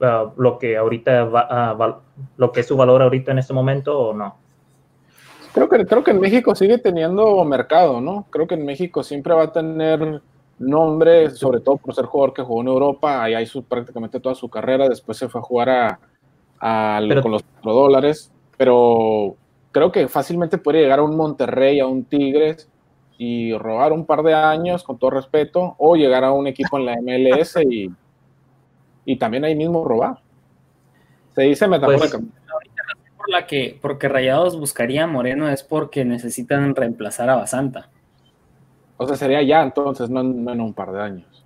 ah, lo que ahorita va, val- lo que es su valor ahorita en este momento o no. Creo que, creo que en México sigue teniendo mercado, ¿no? Creo que en México siempre va a tener nombre, sobre todo por ser jugador que jugó en Europa, ahí hizo prácticamente toda su carrera, después se fue a jugar a, a- Pero- con los dólares, pero creo que fácilmente puede llegar a un Monterrey, a un Tigres y robar un par de años, con todo respeto, o llegar a un equipo en la MLS y, y también ahí mismo robar. Se dice metafóricamente. Por la que, porque Rayados buscaría a Moreno es porque necesitan reemplazar a Basanta. O sea, sería ya entonces, no, en- no en un par de años.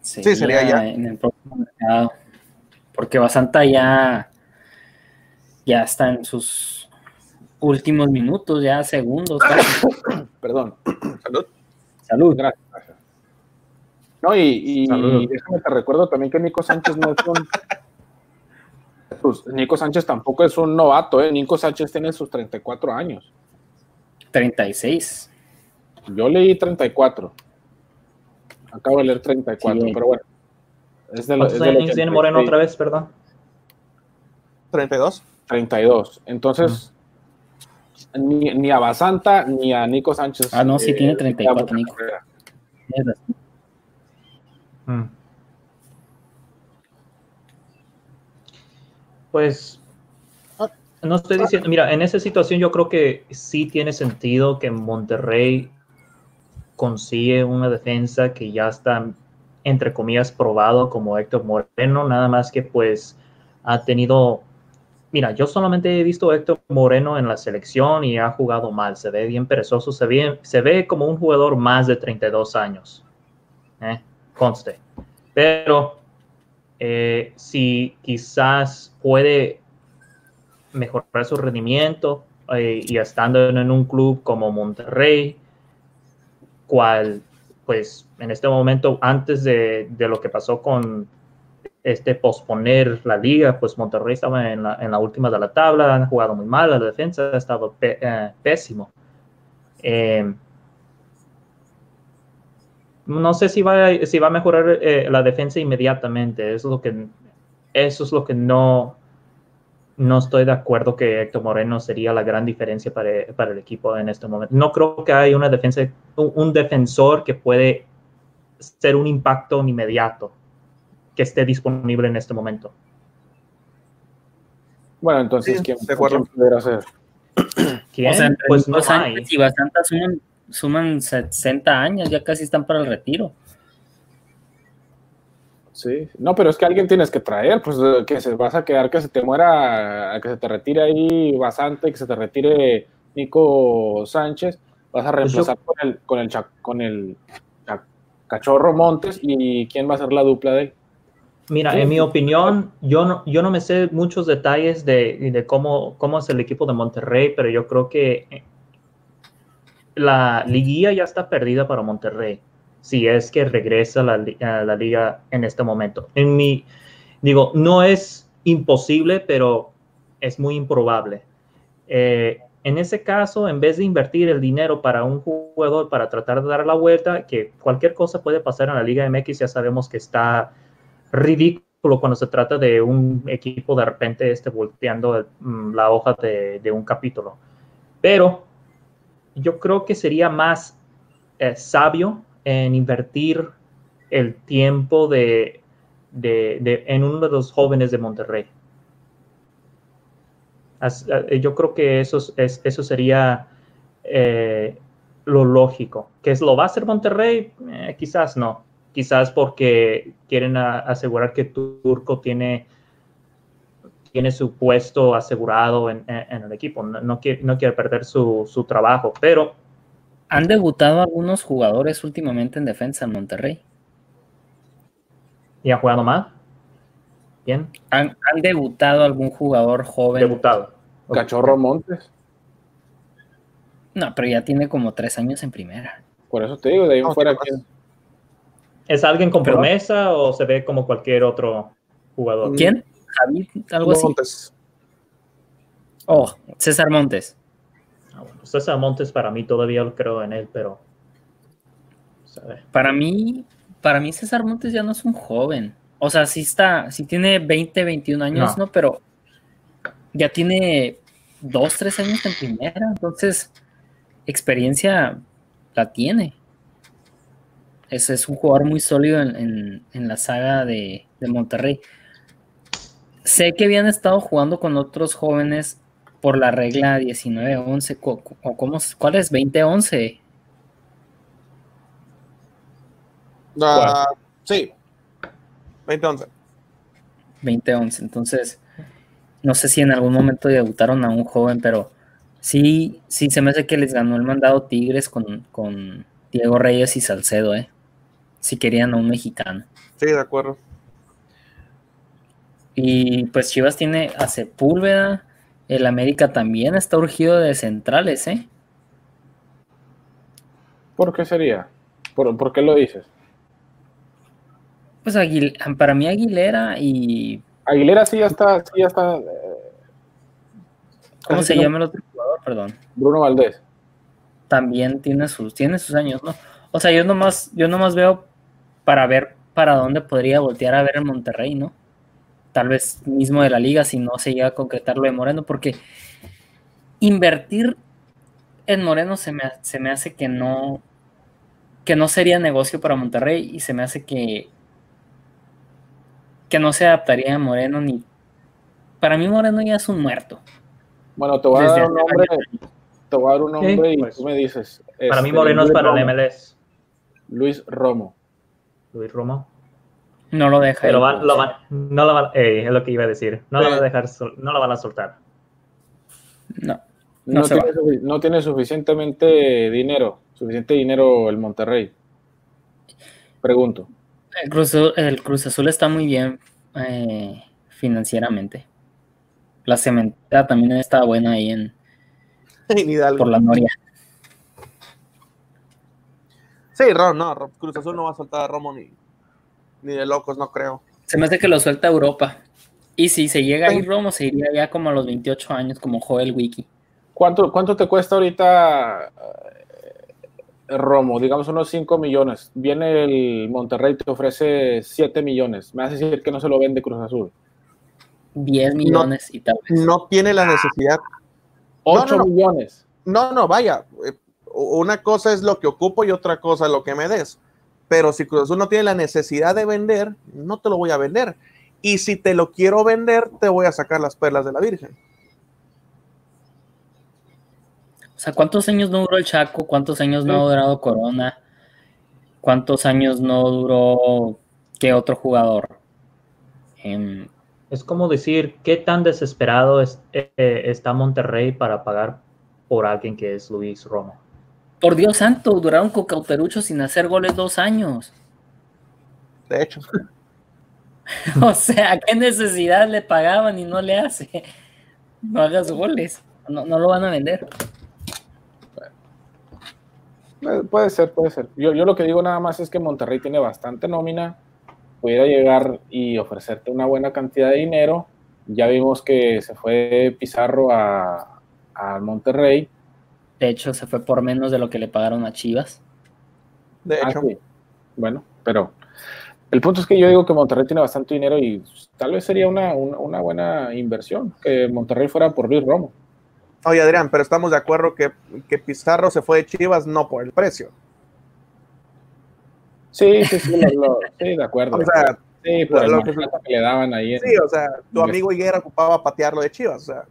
Sí, sería ya. En el próximo mercado. Porque Basanta ya, ya está en sus últimos minutos, ya segundos. Perdón. Salud. Salud. Gracias. gracias. No, y, y déjame te recuerdo también que Nico Sánchez no es un. Pues Nico Sánchez tampoco es un novato, ¿eh? Nico Sánchez tiene sus 34 años. 36. Yo leí 34. Acabo de leer 34, Sí. pero bueno. Es de lo- ¿Cuántos es tiene Moreno 86. otra vez, perdón? 32. 32. Entonces, ni, ni a Basanta ni a Nico Sánchez. Ah, no, sí, eh, tiene 34, le queda mucha Nico. razón. Mm. Pues no estoy diciendo, mira, en esa situación yo creo que sí tiene sentido que Monterrey consigue una defensa que ya está, entre comillas, probado como Héctor Moreno, nada más que pues ha tenido, mira, yo solamente he visto Héctor Moreno en la selección y ha jugado mal, se ve bien perezoso, se ve, se ve como un jugador más de 32 años, ¿eh? conste. Pero eh, si quizás puede mejorar su rendimiento eh, y estando en un club como Monterrey, cual pues en este momento antes de, de lo que pasó con este posponer la liga, pues Monterrey estaba en la, en la última de la tabla, han jugado muy mal, la defensa ha estado pe- eh, pésimo. No sé si va, a- si va a mejorar eh, la defensa inmediatamente. Eso es lo que, eso es lo que no, no estoy de acuerdo que Héctor Moreno sería la gran diferencia para, para el equipo en este momento. No creo que haya una defensa, un, un defensor que puede ser un impacto inmediato que esté disponible en este momento. Bueno, entonces, Sí, ¿quién, acuerdo. quién pudiera ser? ¿Quién? O sea, pues no hay. Basanta suman, suman 60 años, ya casi están para el retiro. Sí, no, pero es que alguien tienes que traer, pues que se vas a quedar que se te muera, que se te retire ahí Basante, que se te retire Nico Sánchez, vas a Pues yo- reemplazar con el con el cha- con el cha- cachorro Montes y quién va a ser la dupla de él. Mira, en mi opinión, yo no, yo no me sé muchos detalles de, de cómo, cómo es el equipo de Monterrey, pero yo creo que la liguilla ya está perdida para Monterrey, si es que regresa la, a la liga en este momento. En mi, digo, no es imposible, pero es muy improbable. Eh, en ese caso, en vez de invertir el dinero para un jugador para tratar de dar la vuelta, que cualquier cosa puede pasar en la Liga MX, ya sabemos que está ridículo cuando se trata de un equipo de repente este, volteando mm, la hoja de, de un capítulo. Pero yo creo que sería más eh, sabio en invertir el tiempo de, de- en uno de los jóvenes de Monterrey. Eh, yo creo que eso, es- es- eso sería eh, lo lógico. ¿Que es lo va a hacer Monterrey? Quizás no. Quizás porque quieren asegurar que Turco tiene, tiene su puesto asegurado en, en- en el equipo. No, no quiere, no quiere perder su, su trabajo. Pero Han debutado algunos jugadores últimamente en defensa en Monterrey. ¿y ha jugado mal? Bien, Han, han debutado algún jugador joven. debutado. Cachorro Montes, No, pero ya tiene como tres años en primera. por eso te digo, de ahí No, fuera. ¿Es alguien con promesa o se ve como cualquier otro jugador? ¿Quién? Javi, algo así. Montes. Oh, César Montes. Ah, bueno, César Montes para mí todavía lo creo en él, pero... ¿sabe? Para mí, para mí César Montes ya no es un joven. O sea, sí está, sí tiene 20, 21 años, No. ¿no? Pero ya tiene dos, tres años en primera. Entonces, experiencia la tiene. Es, es un jugador muy sólido en, en- en la saga de, de Monterrey. Sé que habían estado jugando con otros jóvenes por la regla 19-11. cu- cu- ¿O cómo, es? ¿Cuál es? 20-11. Ah, sí. 2011. 2011. Entonces, no sé si en algún momento debutaron a un joven, pero sí, sí se me hace que les ganó el mandado Tigres con, con Diego Reyes y Salcedo, ¿eh? Si querían a un mexicano. Sí, de acuerdo. Y pues Chivas tiene a Sepúlveda, el América también está urgido de centrales, ¿eh? ¿Por qué sería? ¿Por, por qué lo dices? Pues Aguil- para mí Aguilera y Aguilera sí ya está, sí ya está. eh, ¿Cómo se llama el otro jugador? Perdón. Bruno Valdés. También tiene sus, tiene sus años, ¿no? O sea, yo nomás, yo nomás veo para ver para dónde podría voltear a ver el Monterrey, ¿no? Tal vez mismo de la liga si no se llega a concretar lo de Moreno, porque invertir en Moreno se me, se me hace que no, que no sería negocio para Monterrey y se me hace que, que no se adaptaría a Moreno ni... Para mí Moreno ya es un muerto. Bueno, te voy a dar un nombre, te voy a dar un Sí, nombre y pues. tú me dices. Para mí Este, Moreno es para el. MLS. Luis Romo. Luis Romo. No lo deja. Pero lo van- no lo van, eh, es lo que iba a decir. No lo van a dejar, no lo van a soltar. No. No, No se tiene, sufi- no tiene suficientemente dinero, suficiente dinero el Monterrey. Pregunto. El Cruz, Azul- el Cruz Azul está muy bien eh, financieramente. La cementera también está buena ahí en, por la Noria. Sí, Ron, no, Cruz Azul no va a soltar a Romo ni, ni de locos, no creo. Se me hace que lo suelta a Europa. Y si se llega a ir Romo, se iría ya como a los 28 años, como Joel Wiki. ¿Cuánto, cuánto te cuesta ahorita eh, Romo? Digamos unos 5 millones. Viene el Monterrey, te ofrece 7 millones. Me hace decir que no se lo vende Cruz Azul. 10 millones y tal vez. No tiene la necesidad. 8 no, no. millones. No, no, vaya. eh, Una cosa es lo que ocupo y otra cosa es lo que me des. Pero si Cruz Azul no tiene la necesidad de vender, no te lo voy a vender. Y si te lo quiero vender, te voy a sacar las perlas de la Virgen. O sea, ¿cuántos años no duró el Chaco? ¿Cuántos años no ha durado Corona? ¿Cuántos años no duró qué otro jugador? Em, Es como decir, ¿qué tan desesperado es- eh, eh, está Monterrey para pagar por alguien que es Luis Romo? Por Dios santo, duraron con Cauterucho sin hacer goles dos años. De hecho, O sea, ¿qué necesidad le pagaban y no le hace? No hagas goles. No, no lo van a vender. Eh, Puede ser, puede ser. Yo, yo lo que digo nada más es que Monterrey tiene bastante nómina, pudiera llegar y ofrecerte una buena cantidad de dinero. Ya vimos que se fue Pizarro a, a Monterrey. De hecho, se fue por menos de lo que le pagaron a Chivas. de Ah, hecho. sí. Bueno, pero el punto es que yo digo que Monterrey tiene bastante dinero y tal vez sería una, una, una buena inversión que Monterrey fuera por Luis Romo. Oye, Adrián, pero estamos de acuerdo que, que Pizarro se fue de Chivas no por el precio. Sí, sí, sí, lo- lo- sí, de acuerdo. O sea, sí, por el lo que- que le daban ahí. en- sí, o sea, tu amigo Higuera ocupaba patearlo de Chivas. O sea.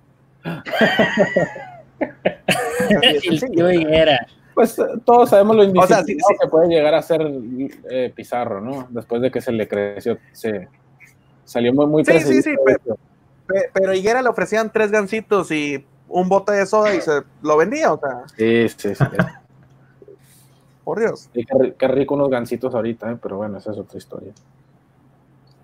Higuera. Pues eh, todos sabemos lo indisciplinado O sea, sí, sí. que puede llegar a ser eh, Pizarro, ¿no? Después de que se le creció, se salió muy, muy Sí, sí, sí, Pero a Higuera le ofrecían tres gancitos y un bote de soda y se lo vendía, o sea, Sí, sí, sí. por Dios. Sí, qué, ri- qué rico unos gancitos ahorita, ¿eh? pero bueno, esa es otra historia.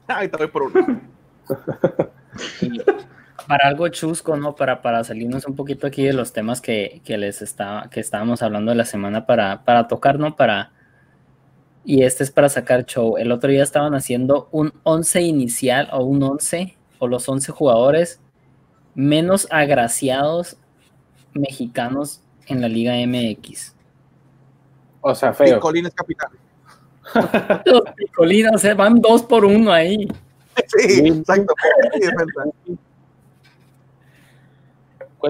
Ay, te voy por uno. Para algo chusco, ¿no? Para, para salirnos un poquito aquí de los temas que, que les estaba, que estábamos hablando de la semana para, para tocar, ¿no? Para. Y este es para sacar show. El otro día estaban haciendo un 11 inicial o un 11 o los 11 jugadores menos agraciados mexicanos en la Liga MX. O sea, feo. Picolín es capitán. Los picolinos, o sea, van dos por uno ahí. Sí, Sí. exacto. Sí,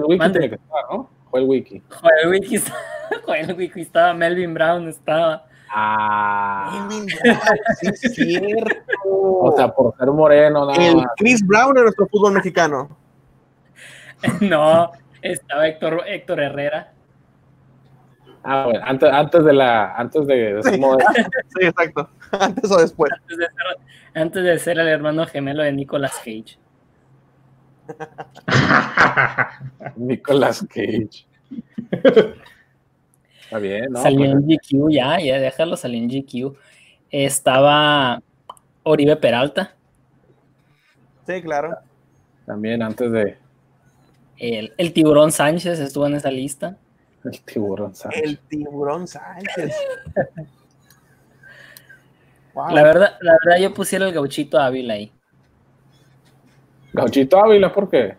defensa. Fue el wiki Mande. tiene que estar, ¿no? Fue el wiki. Wiki, está- Joder, Wiki estaba, Melvin Brown estaba. Ah. Melvin Brown, sí, es cierto. O sea, por ser moreno, nada el más. Chris Brown de nuestro fútbol mexicano. No, estaba Héctor, Héctor Herrera. Ah, bueno, antes, antes de la, antes de. Sí, exacto. Antes o después. Antes de ser, antes de ser el hermano gemelo de Nicolas Cage. Nicolas Cage. Está bien, ¿no? salió en GQ, ya, ya déjalo, salió en GQ. Estaba Oribe Peralta, Sí, claro. también antes de el, el Tiburón Sánchez estuvo en esa lista. el tiburón Sánchez. El tiburón Sánchez. Wow. La verdad, la verdad yo pusiera el gauchito Ávila ahí. Gauchito Ávila, ¿por qué?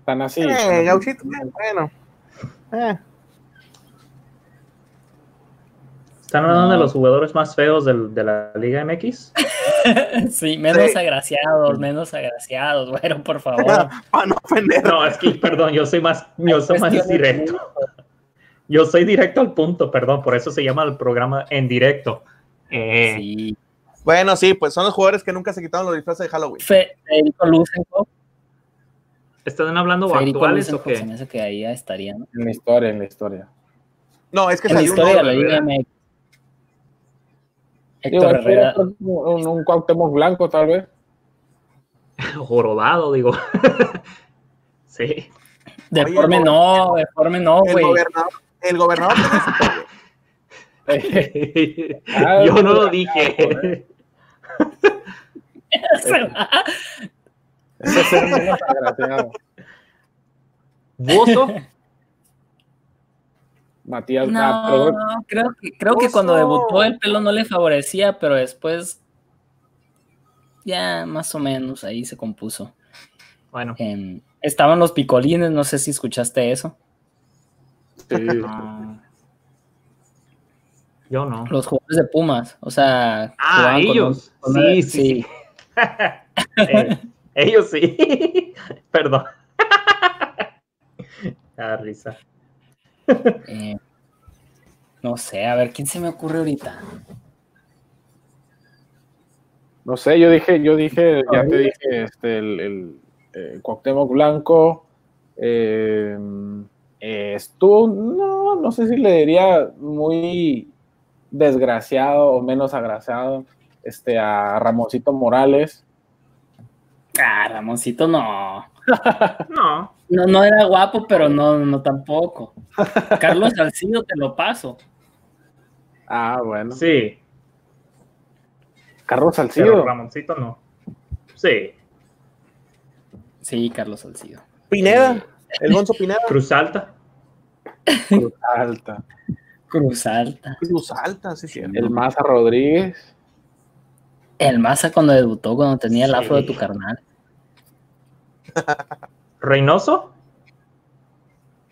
Están así. Eh, Gauchito, eh, bueno. Eh, ¿Están hablando de los jugadores más feos del- de la Liga MX? Sí, menos Sí. agraciados, menos agraciados, bueno, por favor. para no ofender. No, es que, perdón, yo soy más, yo soy más directo. Yo soy directo al punto, perdón, por eso se llama el programa en directo. Eh, Sí. Bueno, sí, pues son los jugadores que nunca se quitaron los disfraces de Halloween. Fe- Federico Lusenko. ¿Están hablando Federico actuales o Lusenko qué? se me hace que ahí ya estaría, ¿no? En la historia, en la historia. No, es que En la salió historia de la Liga. MX. Digo, Héctor Herrera. un, un Cuauhtémoc blanco, tal vez. Jorobado, digo. sí. Deforme Oye, no, deforme no, El güey. gobernador, el gobernador su toque. Ah, yo no lo dije. Ese es el menos agraciado. Bozo, Matías, ah. No, creo que, creo que cuando debutó el pelo no le favorecía, pero después ya más o menos ahí se compuso. bueno. Em, estaban los picolines, no sé si escuchaste eso. Sí. Yo no. Los jugadores de Pumas, o sea, Ah, con ellos. un- con Sí, una- sí, sí. Eh, ellos sí. Perdón. Ah, risa. eh, no sé, a ver, ¿quién se me ocurre ahorita? No sé, yo dije, yo dije, ya te dije, este, el, el eh, Cuauhtémoc Blanco, eh, eh, estuvo, no, no sé si le diría muy desgraciado o menos agraciado, este, a Ramoncito Morales. Ah, Ramoncito no. No. No, no era guapo, pero no, no tampoco. Carlos Salcido te lo paso. Ah, bueno. Sí. Carlos Pero Salcido. Ramoncito no. Sí. Sí, Carlos Salcido. Pineda, el Gonzo Pineda. Cruz Alta. Cruz Alta. Cruz Alta. Cruz Alta, sí, cierto. El Maza Rodríguez. El Maza cuando debutó, cuando tenía el afro de tu carnal. Reynoso.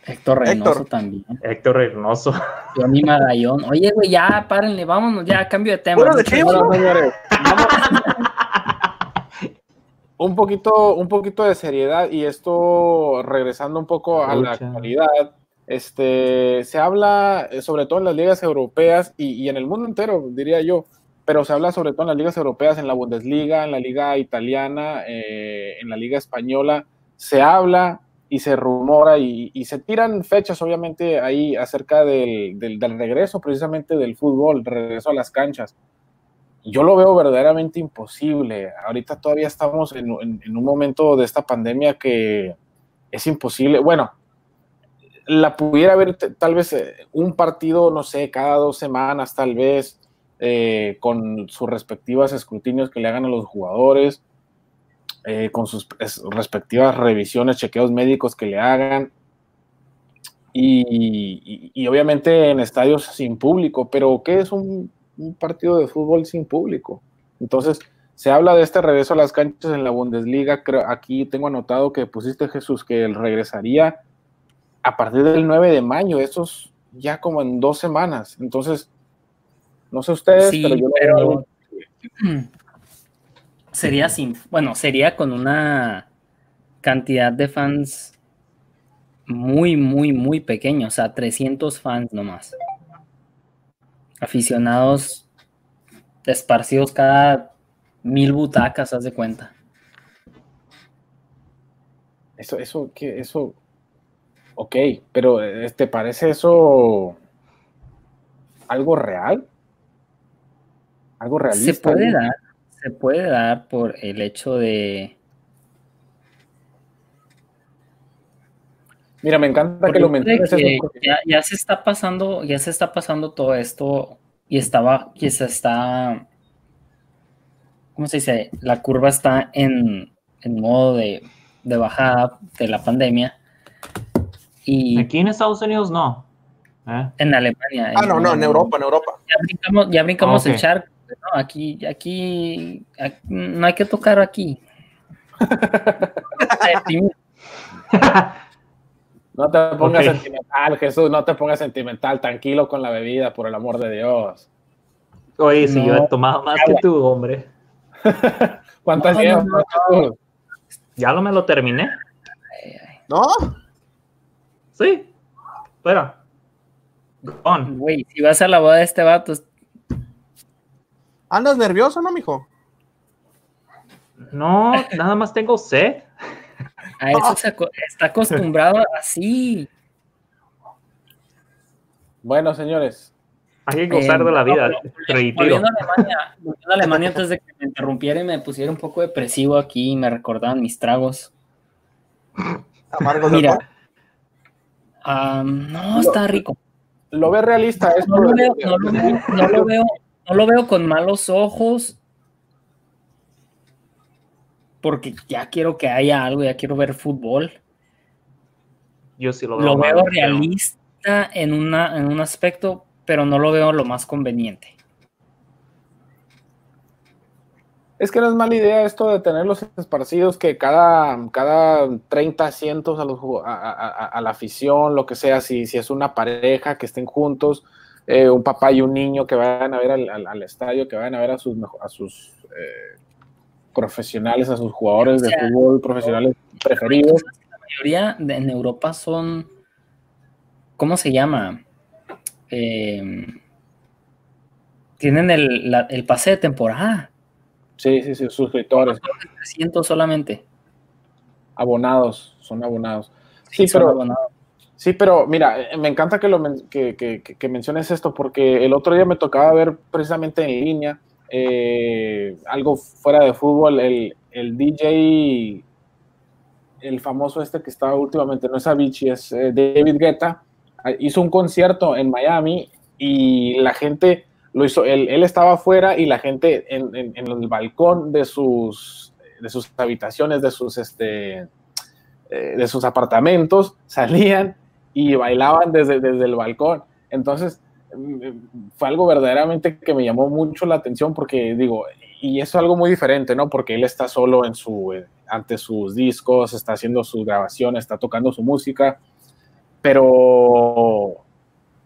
Héctor Reynoso Héctor. también. Héctor Reynoso. Johnny Magallón. Oye, güey, ya, párenle, vámonos, ya, cambio de tema. Bueno, de señores, un poquito, un poquito de seriedad y esto regresando un poco a la actualidad. Este, se habla eh, sobre todo en las ligas europeas y, y en el mundo entero, diría yo, pero se habla sobre todo en las ligas europeas, en la Bundesliga, en la liga italiana, eh, en la liga española. Se habla y se rumora y, y se tiran fechas, obviamente, ahí acerca del, del- del regreso precisamente del fútbol, regreso a las canchas yo lo veo verdaderamente imposible. Ahorita todavía estamos en, en- en un momento de esta pandemia que es imposible. Bueno, la pudiera t- tal vez eh, un partido, no sé, cada dos semanas, tal vez, eh, con sus respectivas escrutinios que le hagan a los jugadores, eh, con sus es- respectivas revisiones, chequeos médicos que le hagan. Y, obviamente en estadios sin público, pero ¿qué es un, un partido de fútbol sin público? Entonces, se habla de este regreso a las canchas en la Bundesliga. Aquí tengo anotado que pusiste, Jesús, que él regresaría a partir del 9 de mayo, eso es ya como en dos semanas. Entonces, no sé ustedes, Sí, pero yo pero sería sin, bueno, sería con una cantidad de fans muy, muy, muy pequeña, o sea, 300 fans nomás. Aficionados esparcidos cada mil butacas, haz de cuenta. Eso, eso, que eso, ok, pero eh, ¿te parece eso algo real? ¿Algo realista? Se puede dar, se puede dar por el hecho de... Mira, me encanta que lo menciones. que ya, ya se está pasando, ya se está pasando todo esto y estaba, y se está, ¿cómo se dice? La curva está en, en modo de, de bajada de la pandemia y Aquí en Estados Unidos no. ¿Eh? en Alemania. Ah, no, no, en Europa, en Europa. Ya brincamos, ya brincamos Ok. el charco. ¿no? Aquí, aquí, aquí, no hay que tocar aquí. No te pongas Ok. sentimental, Jesús, no te pongas sentimental, tranquilo con la bebida, por el amor de Dios. Oye, si yo he tomado más que tú, hombre. ¿Cuántas No, llevas? Ya lo me lo terminé. ¿No? Sí. Espera. On. Güey, si vas a la boda de este vato, ¿Andas nervioso, no, mijo? No, nada más tengo sed. a eso se aco- está acostumbrado así. Bueno, señores, Hay que gozar Eh, de la vida. no, Reitero. Volviendo a Alemania, volviendo a Alemania antes de que me interrumpiera y me pusiera un poco depresivo aquí y me recordaban mis tragos. Amargo Mira, ah, no, está rico. lo ve realista. No lo veo, no lo veo, no lo veo, no lo veo con malos ojos. Porque ya quiero que haya algo, ya quiero ver fútbol. Yo sí lo veo. Lo mal, veo pero- realista en, una, en un aspecto, pero no lo veo lo más conveniente. Es que no es mala idea esto de tener los esparcidos que cada, cada 30 asientos a, los, ju- a, a- a- a la afición, lo que sea, si, si es una pareja que estén juntos, eh, un papá y un niño que vayan a ver al, al- al estadio, que vayan a ver a sus, mejo- a sus eh, profesionales, a sus jugadores de O sea, fútbol profesionales preferidos. La mayoría de- en Europa son, ¿cómo se llama? Eh, tienen el, la- el pase de temporada. Sí, sí, sí, suscriptores, 300 solamente. abonados, son abonados. Sí, pero abonados. Sí, pero mira, eh, me encanta que, lo men- que, que- que- que menciones esto porque el otro día me tocaba ver precisamente en línea eh, algo fuera de fútbol, el, el DJ, el famoso este que estaba últimamente, no es Avicii, es eh, David Guetta, ah, hizo un concierto en Miami y la gente lo hizo, él, él estaba afuera y la gente en, en- en el balcón de sus, de sus habitaciones, de sus, este, eh, de sus apartamentos, salían y bailaban desde, desde el balcón. Entonces, mm, fue algo verdaderamente que me llamó mucho la atención porque digo, y eso es algo muy diferente, ¿no? Porque él está solo en su, eh, ante sus discos, está haciendo sus grabaciones, está tocando su música, pero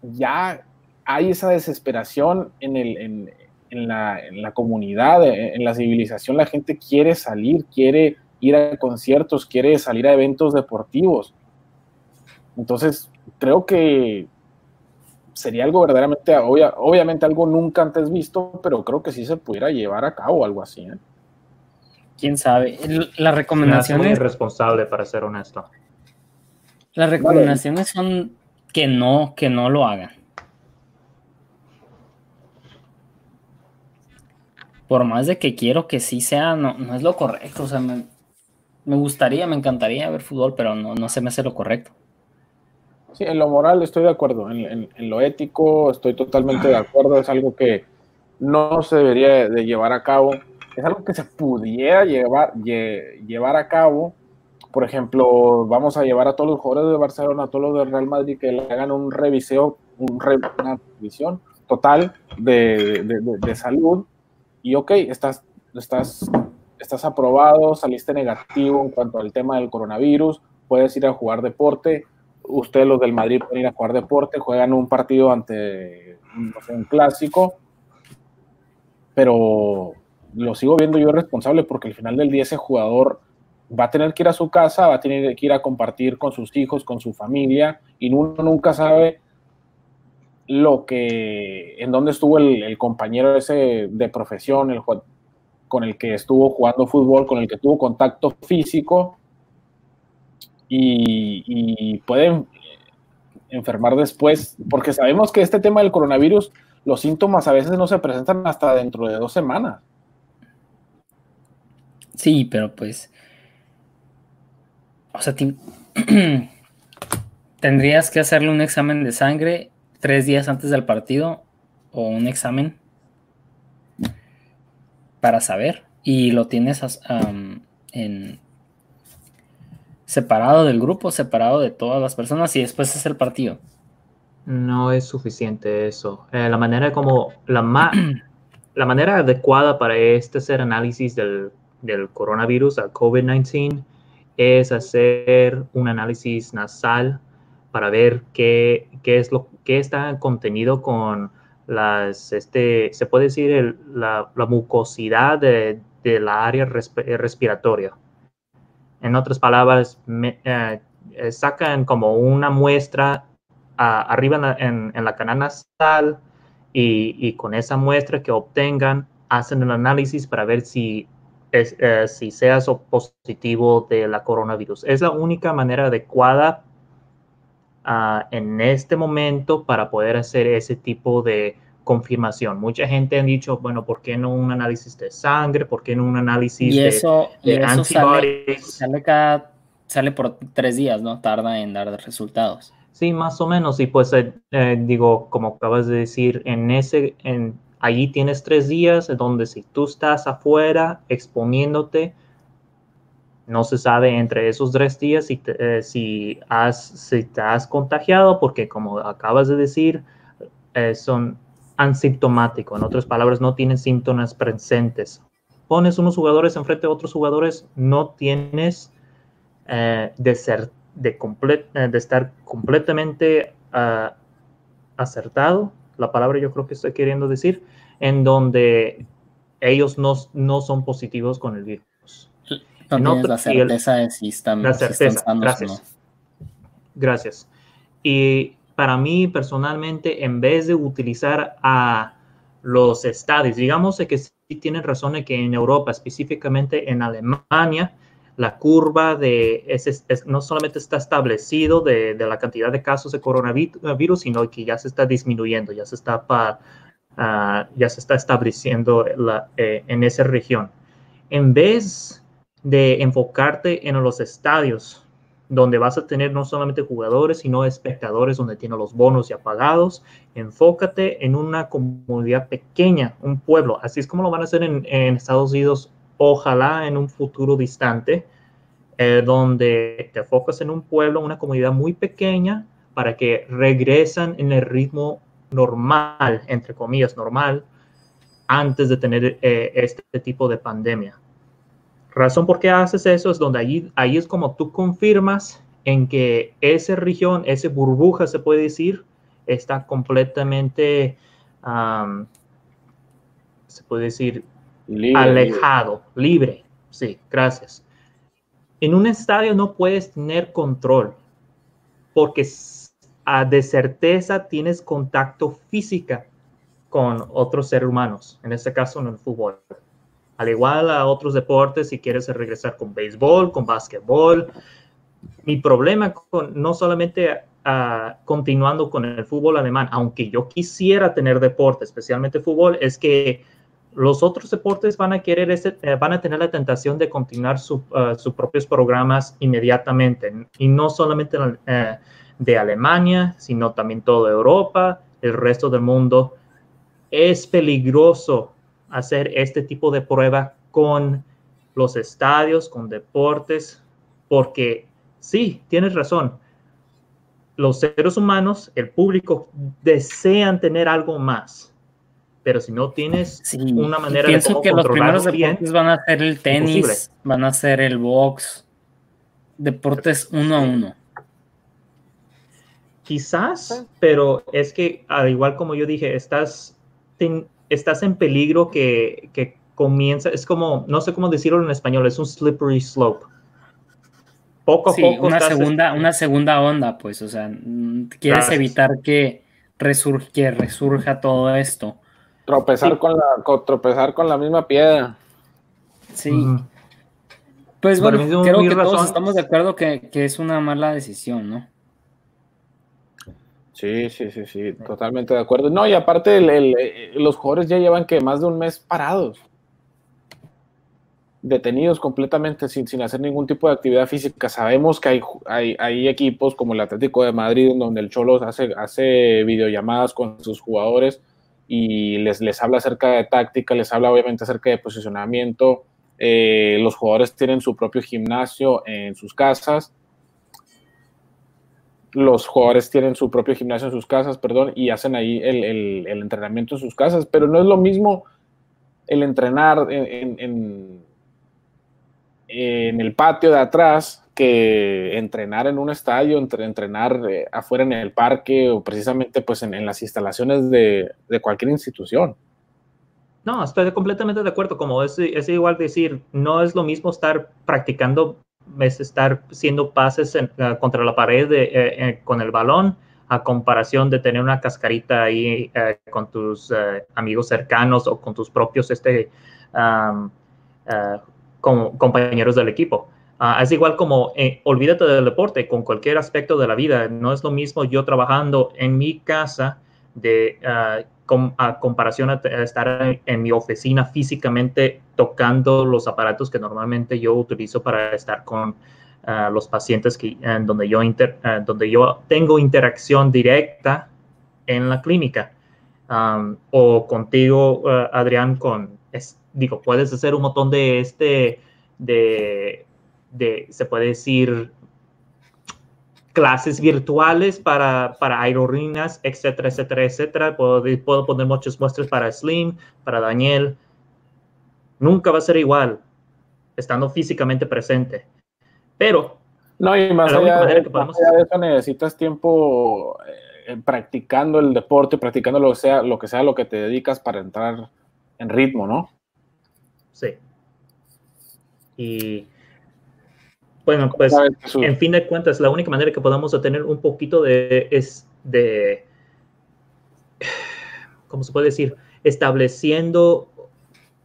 ya hay esa desesperación en, el, en, en la, en la comunidad, en, en la civilización, la gente quiere salir, quiere ir a conciertos, quiere salir a eventos deportivos. Entonces, creo que sería algo verdaderamente, obvia- obviamente algo nunca antes visto, pero creo que sí se pudiera llevar a cabo algo así. ¿eh? quién sabe. Las Me hace muy recomendaciones, irresponsable, para ser honesto. las recomendaciones son que no, que no lo hagan. Por más de que quiero que sí sea, no, no es lo correcto. O sea, me, gustaría, me encantaría ver fútbol, pero no, no se me hace lo correcto. Sí, en lo moral estoy de acuerdo, en, lo ético estoy totalmente de acuerdo, es algo que no se debería de llevar a cabo, es algo que se pudiera llevar, lle- llevar a cabo, por ejemplo, vamos a llevar a todos los jugadores de Barcelona, a todos los del Real Madrid que le hagan un reviseo, un re- una revisión total de- de- de salud y ok, estás, estás, estás aprobado, saliste negativo en cuanto al tema del coronavirus, puedes ir a jugar deporte, ustedes los del Madrid pueden ir a jugar deporte, juegan un partido ante un clásico, pero lo sigo viendo yo responsable porque al final del día ese jugador va a tener que ir a su casa, va a tener que ir a compartir con sus hijos, con su familia, y uno nunca sabe lo que, en dónde estuvo el, compañero ese de profesión, el, con el que estuvo jugando fútbol, con el que tuvo contacto físico, y, y pueden enfermar después, porque sabemos que este tema del coronavirus, los síntomas a veces no se presentan hasta dentro de dos semanas. Sí, pero pues. O sea, tendrías que hacerle un examen de sangre tres días antes del partido o un examen para saber. Y lo tienes en separado del grupo, separado de todas las personas y después es el partido. No es suficiente eso. Eh, la manera como la, ma- la manera adecuada para este hacer análisis del del coronavirus, al COVID-19, es hacer un análisis nasal para ver qué, qué es lo está contenido con las, este, se puede decir, la, mucosidad de, la área respiratoria. En otras palabras, eh, sacan como una muestra arriba en, la canal nasal y, con esa muestra que obtengan hacen el análisis para ver si, es, eh, si seas positivo de la coronavirus. Es la única manera adecuada ah, en este momento para poder hacer ese tipo de confirmación. Mucha gente ha dicho, bueno, ¿por qué no un análisis de sangre? ¿Por qué no un análisis de, eso sale, sale, cada, sale por tres días, ¿no? Tarda en dar resultados. Sí, más o menos. Y pues eh, eh, digo, como acabas de decir, en ese, en, allí tienes tres días donde si tú estás afuera exponiéndote, no se sabe entre esos tres días si te, eh, si has, si te has contagiado, porque como acabas de decir, son asintomáticos. En otras palabras, no tienen síntomas presentes. Pones unos jugadores enfrente de otros jugadores, no tienes de ser de, eh, de estar completamente ah, acertado, la palabra yo creo que estoy queriendo decir, en donde ellos no, no son positivos con el virus. No la certeza de si están, la certeza, gracias. Gracias. Y para mí personalmente, en vez de utilizar a los estadios, digamos que sí tienen razón de que en Europa, específicamente en Alemania, la curva de ese, no solamente está establecido de, la cantidad de casos de coronavirus, sino que ya se está disminuyendo, ya se está, para, ah, ya se está estableciendo eh, en esa región. En vez de enfocarte en los estadios, donde vas a tener no solamente jugadores, sino espectadores, donde tienen los bonos ya pagados, enfócate en una comunidad pequeña, un pueblo. Así es como lo van a hacer en, en Estados Unidos ojalá en un futuro distante, eh, donde te enfocas en un pueblo, una comunidad muy pequeña, para que regresan en el ritmo normal, entre comillas, normal, antes de tener eh, este tipo de pandemia. Razón por qué haces eso es donde ahí, ahí es como tú confirmas en que esa región, esa burbuja, se puede decir, está completamente, se puede decir, alejado, libre. Sí, gracias. En un estadio no puedes tener control porque de certeza tienes contacto física con otros seres humanos, en este caso en el fútbol. Al igual a otros deportes, si quieres regresar con béisbol, con básquetbol. Mi problema con no solamente continuando con el fútbol alemán, aunque yo quisiera tener deporte, especialmente fútbol, es que los otros deportes van a querer eh, van a tener la tentación de continuar eh, sus propios programas inmediatamente y no solamente eh, de Alemania, sino también toda Europa, el resto del mundo. Es peligroso hacer este tipo de prueba con los estadios, con deportes, porque sí, tienes razón. Los seres humanos, el público, desean tener algo más pero si no tienes una manera pienso de cómo que los primeros deportes van a ser el tenis, van a ser el box, deportes uno a uno. Quizás, pero es que al igual como yo dije, estás, estás en peligro que, que comienza, es como, no sé cómo decirlo en español, es un slippery slope poco a poco. Una segunda, una segunda onda, pues, o sea, quieres evitar que, que resurja todo esto. Tropezar, con la, tropezar con la misma piedra. Sí. Pues bueno, creo que todos estamos de acuerdo que, es una mala decisión, ¿no? Sí, sí, sí, sí, totalmente de acuerdo. No, y aparte eh, los jugadores ya llevan que más de un mes parados, detenidos completamente sin, sin hacer ningún tipo de actividad física. Sabemos que hay, hay, hay, equipos como el Atlético de Madrid, donde el Cholos hace, hace videollamadas con sus jugadores y les, les habla acerca de táctica, les habla obviamente acerca de posicionamiento. Eh, los jugadores tienen su propio gimnasio en sus casas. Los jugadores tienen su propio gimnasio en sus casas, perdón, y hacen ahí el, entrenamiento en sus casas, pero no es lo mismo el entrenar en, el patio de atrás que entrenar en un estadio, entre, entrenar eh, afuera en el parque o precisamente pues en, las instalaciones de, cualquier institución. No, estoy completamente de acuerdo. Como es, igual decir, no es lo mismo estar practicando, es estar haciendo pases en, uh, contra la pared de, eh, eh, con el balón a comparación de tener una cascarita ahí eh, con tus amigos cercanos o con tus propios este, um, compañeros del equipo. Uh, es igual como eh, olvídate del deporte con cualquier aspecto de la vida. No es lo mismo yo trabajando en mi casa de uh, a comparación a, estar en mi oficina físicamente tocando los aparatos que normalmente yo utilizo para estar con uh, los pacientes que, en donde, yo inter, donde yo tengo interacción directa en la clínica. O contigo, Adrián, con, digo, puedes hacer un montón de este de, de, se puede decir, clases virtuales para, para aerolíneas, etcétera, etcétera, etcétera. Puedo, puedo poner muchas muestras para Slim, para Daniel. Nunca va a ser igual estando físicamente presente. Pero... No, y más, allá, de, podemos... más allá de eso necesitas tiempo eh, practicando el deporte, practicando lo que, sea, lo que sea lo que te dedicas para entrar en ritmo, ¿no? Sí. Y bueno, pues en fin de cuentas, la única manera que podamos obtener un poquito de es de, ¿cómo se puede decir? Estableciendo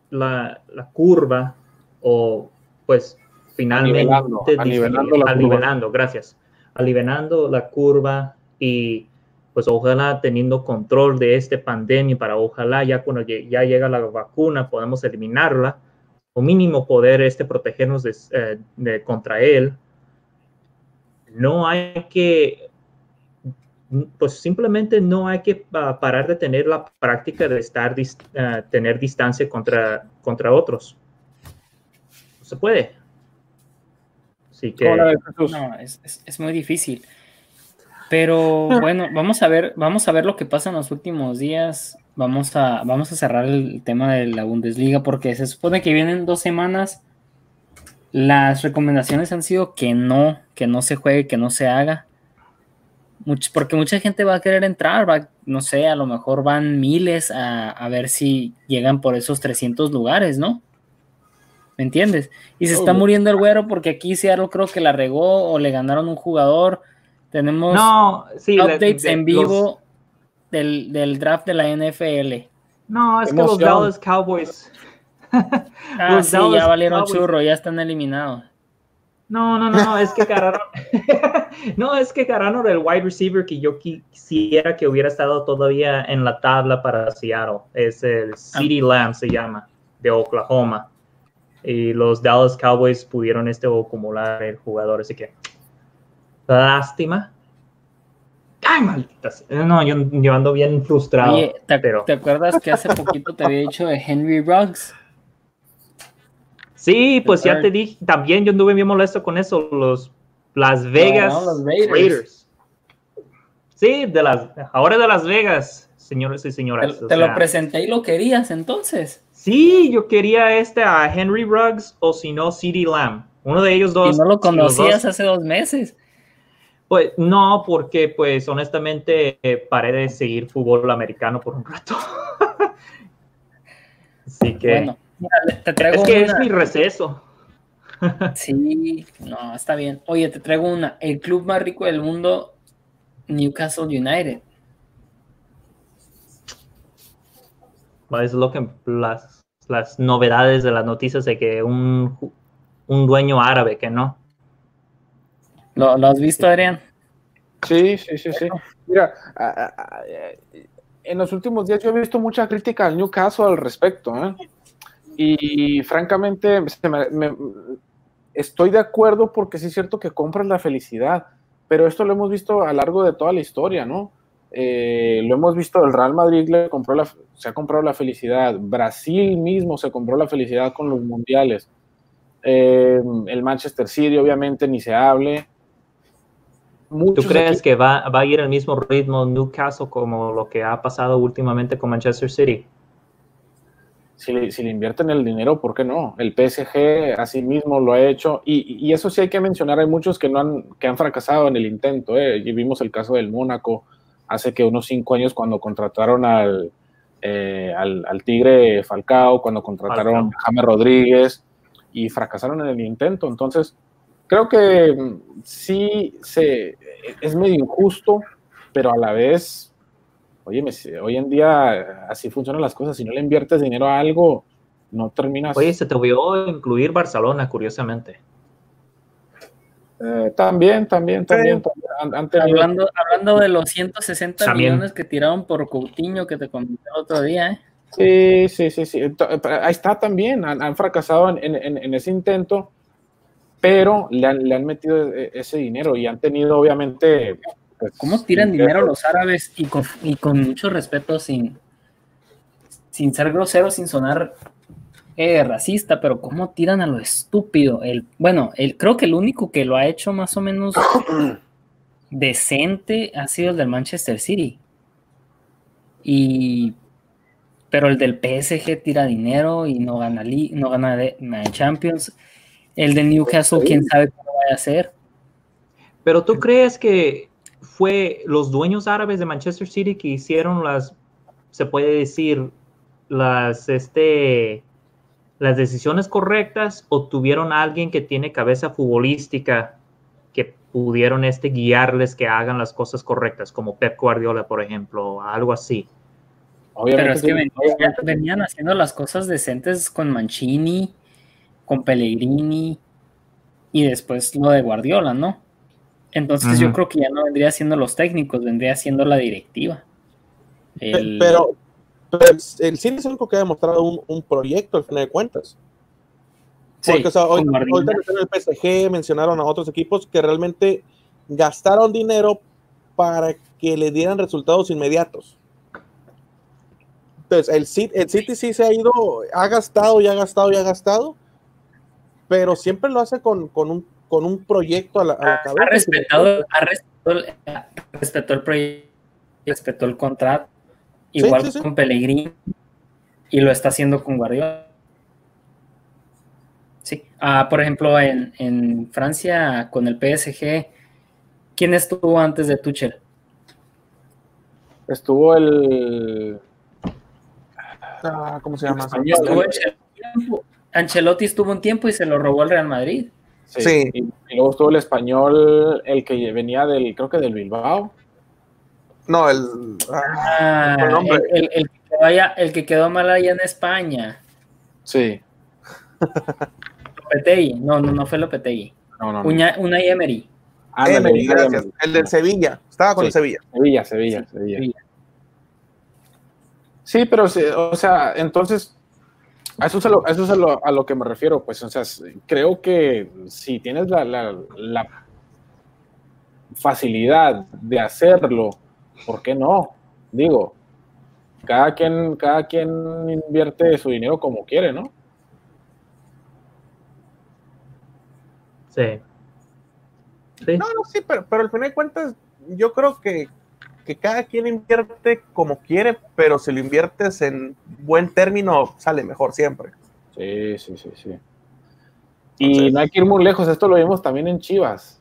la, la curva o pues finalmente aliviando, aliviando, gracias, aliviando la curva y pues ojalá teniendo control de esta pandemia para ojalá ya cuando ya llega la vacuna podamos eliminarla o mínimo poder este, protegernos de, eh, de, contra él, no hay que, pues simplemente no hay que uh, parar de tener la práctica de estar, uh, tener distancia contra, contra otros. No se puede. Así que... No, es, es, es muy difícil. Pero bueno, vamos a ver, vamos a ver lo que pasa en los últimos días vamos a, vamos a cerrar el tema de la Bundesliga porque se supone que vienen dos semanas. Las recomendaciones han sido que no, que no se juegue, que no se haga. porque mucha gente va a querer entrar, va, no sé, a lo mejor van miles a, a ver si llegan por esos 300 lugares, ¿no? ¿Me entiendes? Y se está muriendo el güero porque aquí Seattle creo que la regó o le ganaron un jugador. Tenemos no, sí, updates en vivo del, del draft de la NFL. No, es que los Dallas Cowboys. ah, los sí, Dallas ya valieron Cowboys. churro, ya están eliminados. No, no, no, no, es que agarraron. no, es que agarraron el wide receiver que yo quisiera que hubiera estado todavía en la tabla para Seattle. Es el CeeDee Lamb, se llama, de Oklahoma. Y los Dallas Cowboys pudieron este acumular el jugador, así que. Lástima, ¡Ay, malditas! No, yo, yo, ando bien frustrado. Oye, ¿te, pero... ¿te acuerdas que hace poquito te había dicho de Henry Ruggs? Sí, pues ya te dije, también yo anduve bien molesto con eso, los Las Vegas no, no, los Raiders. Raiders. Sí, de las, ahora de Las Vegas, señores y señoras. Te, te sea, lo presenté y lo querías entonces. Sí, yo quería este a Henry Ruggs o si no, CeeDee Lamb. Uno de ellos dos. Y no lo conocías dos, hace dos meses. Pues no, porque pues honestamente eh, paré de seguir fútbol americano por un rato. Así que bueno, mira, te traigo es que una... es mi receso. sí, no, está bien. Oye, te traigo una. El club más rico del mundo, Newcastle United. Es lo que las, las novedades de las noticias de que un, un dueño árabe que no. ¿Lo, ¿Lo, has visto, Adrián? Sí, sí, sí, sí. Mira, a, a, a, en los últimos días yo he visto mucha crítica al Newcastle al respecto, ¿eh? Y francamente me, me, estoy de acuerdo porque sí es cierto que compras la felicidad, pero esto lo hemos visto a lo largo de toda la historia, ¿no? Eh, lo hemos visto, el Real Madrid le compró la, se ha comprado la felicidad, Brasil mismo se compró la felicidad con los mundiales, eh, el Manchester City obviamente ni se hable, ¿Tú crees aquí... que va, va, a ir al mismo ritmo Newcastle como lo que ha pasado últimamente con Manchester City? si le, si le invierten el dinero, ¿por qué no? El PSG así mismo lo ha hecho y, y eso sí hay que mencionar, hay muchos que, no han, que han fracasado en el intento, ¿eh? y vimos el caso del Mónaco hace que unos cinco años cuando contrataron al, eh, al, al, Tigre Falcao, cuando contrataron a James Rodríguez y fracasaron en el intento, entonces creo que mm, sí se, es medio injusto, pero a la vez oye, hoy en día así funcionan las cosas, si no le inviertes dinero a algo, no terminas. Oye, se te olvidó incluir Barcelona, curiosamente. Eh, también, también, también. hablando, hablando, de los 160 millones que tiraron por Coutinho que te comenté el otro día, ¿eh? Sí, sí, sí, sí. Ahí está también. Han, fracasado en, en, en, ese intento, pero le han, le han metido e, ese dinero y han tenido, obviamente, pues, ¿Cómo tiran dinero los árabes y con, y con mucho respeto, sin, sin ser grosero, sin sonar eh, racista, pero cómo tiran a lo estúpido? El, bueno, el, creo que el único que lo ha hecho más o menos decente ha sido el del Manchester City. Y pero el del PSG tira dinero y no gana, no gana, de, Champions. El de Newcastle, quién sabe cómo va a hacer. Pero tú crees que fue los dueños árabes de Manchester City que hicieron las, se puede decir, las, este, las decisiones correctas o tuvieron a alguien que tiene cabeza futbolística que pudieron este, guiarles que hagan las cosas correctas, como Pep Guardiola, por ejemplo, algo así. Pero es que venían, haciendo las cosas decentes con Mancini, con Pellegrini y después lo de Guardiola, ¿no? Entonces yo creo que ya no vendría siendo los técnicos, vendría siendo la directiva. Pero, el cine es el único que ha demostrado un, proyecto al final de cuentas. Porque, o sea, hoy, mencionaron el PSG, mencionaron a otros equipos que realmente gastaron dinero para que le dieran resultados inmediatos. Entonces, el el City sí se ha ido, ha gastado y ha gastado y ha gastado, pero siempre lo hace con, con un con un proyecto a la, cabeza. Ha respetado, ha respetado, el proyecto, respetó el contrato, igual con Pellegrini, y lo está haciendo con Guardiola. Sí, ah, por ejemplo, en, en, Francia con el PSG, ¿quién estuvo antes de Tuchel? Estuvo el. Ah, ¿Cómo se llama? Ancelotti estuvo un tiempo y se lo robó el Real Madrid. Sí. Y, luego estuvo el español, el que venía del, creo que del Bilbao. No, el. Ah, el, el, que vaya, el, que quedó mal allá en España. Sí. Lopetegui. No, no, no fue Lopetegui. No, no. Una, una Emery. Ah, Emery, gracias. El del Sevilla. Estaba con el Sevilla. Sevilla, Sevilla, Sevilla. Sí, pero, o sea, entonces a eso es, a lo, eso es a, lo, a lo, que me refiero, pues, o sea, creo que si tienes la, la, la, facilidad de hacerlo, ¿por qué no? Digo, cada quien, cada quien invierte su dinero como quiere, ¿no? Sí. sí. No, no, sí, pero, pero al final de cuentas, yo creo que, que cada quien invierte como quiere, pero si lo inviertes en buen término, sale mejor siempre. Sí, sí, sí, sí. Y no hay que ir muy lejos, esto lo vimos también en Chivas.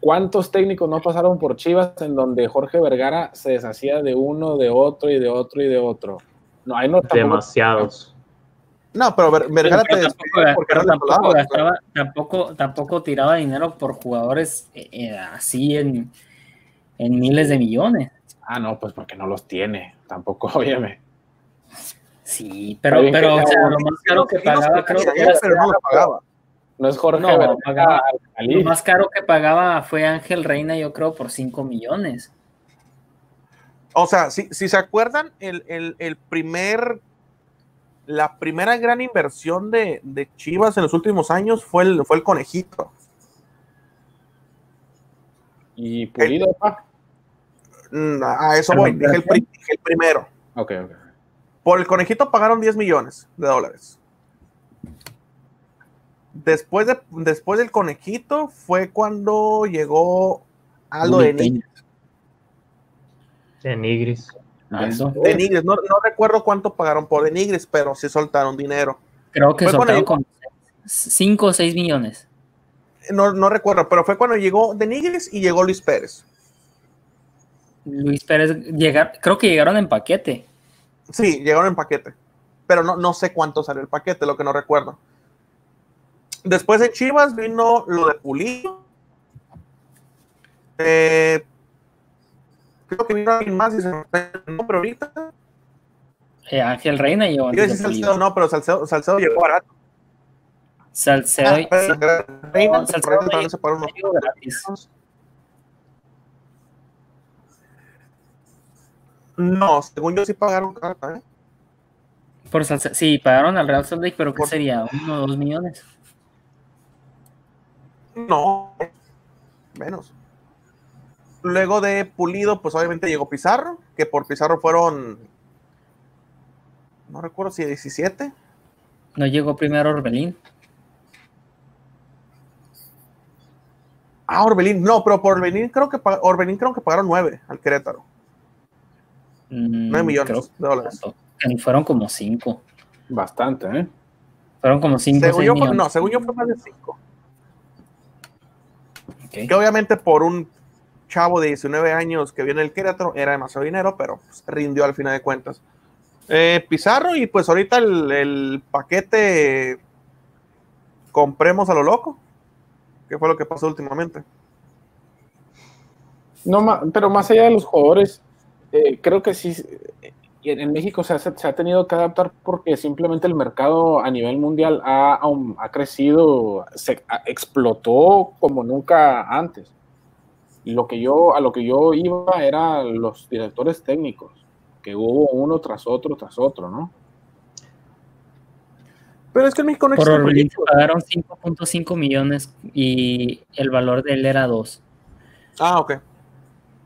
¿Cuántos técnicos no pasaron por Chivas en donde Jorge Vergara se deshacía de uno, de otro y de otro y de otro? No, hay no Demasiados. No, pero Vergara te tampoco, tampoco, tiraba dinero por jugadores eh, eh, así en, en miles de millones. Ah, no, pues porque no los tiene, tampoco, óyeme. Sí, pero, pero o sea, lo más caro que pagaba, creo que era, pero no lo pagaba. No es Jorge, no, pagaba, lo más caro que pagaba fue Ángel Reina, yo creo, por 5 millones. O sea, si, si se acuerdan, el, el, el, primer, la primera gran inversión de, de, Chivas en los últimos años fue el, fue el conejito. Y Pulido, Mm, a eso voy, dije el, primero. Ok, ok. Por el conejito pagaron 10 millones de dólares. Después, de, después del conejito fue cuando llegó Aldo de Nigris. De Nigris. Viendo. De Nigris, no, no recuerdo cuánto pagaron por De Nigris, pero sí soltaron dinero. Creo que Fue soltaron como 5 o 6 millones. No, no recuerdo, pero fue cuando llegó De Nigris y llegó Luis Pérez. Luis Pérez, llegar, creo que llegaron en paquete. Sí, llegaron en paquete. Pero no, no sé cuánto salió el paquete, lo que no recuerdo. Después de Chivas vino lo de Pulido. Eh, creo que vino alguien más y se me el nombre ahorita. Eh, Ángel Reina llegó antes. Salcedo, no, pero Salcedo, Salcedo llegó barato. Salcedo, Ah, pero Reina, no, Salcedo Reina no pagó unos- llegó gratis. No, según yo sí pagaron carta, ¿eh? Por Salce- sí, pagaron al Real Salt Lake, pero ¿qué Por- sería? ¿Uno o dos millones? No, menos. Luego de Pulido, pues obviamente llegó Pizarro, que por Pizarro fueron, no recuerdo si 17. No llegó primero Orbelín. Ah, Orbelín, no, pero por Orbelín creo que, Orbelín creo que pagaron 9 al Querétaro. Mm, 9 millones creo de dólares. que fueron como cinco. Bastante, ¿eh? Fueron como cinco o Según seis yo, millones. no, según yo fue más de 5. Ok. Que obviamente por un chavo de 19 años que viene del Querétaro era demasiado dinero, pero pues, rindió al final de cuentas. Eh, Pizarro y pues ahorita el, el paquete compremos a lo loco, que fue lo que pasó últimamente. No, pero más allá de los jugadores, eh, creo que sí, eh, en México se ha, se ha tenido que adaptar porque simplemente el mercado a nivel mundial ha, ha crecido, se explotó como nunca antes. Y lo que yo, a lo que yo iba era los directores técnicos, que hubo uno tras otro, tras otro, ¿no? Pero es que en México no Por existe Orbelín pagaron 5.5 millones y el valor de él era 2. Ah, ok.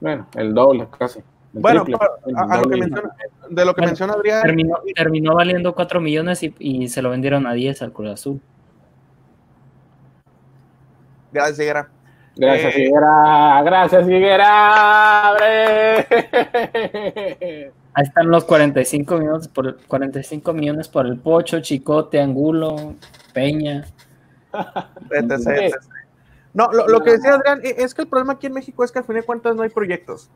Bueno, el doble casi. Bueno, triple, a, a lo que menciona, de lo que Bueno, menciona Adrián, Terminó, terminó valiendo 4 millones y, y se lo vendieron a 10 al Cruz Azul. gracias, Higuera. Gracias, Eh, Higuera. Gracias, Higuera. Ahí están los 45 millones por, 45 millones por el Pocho, Chicote, Angulo, Peña. etc, Sí. etc. No, lo, lo que decía Adrián e- es que el problema aquí en México es que al fin de cuentas no hay proyectos.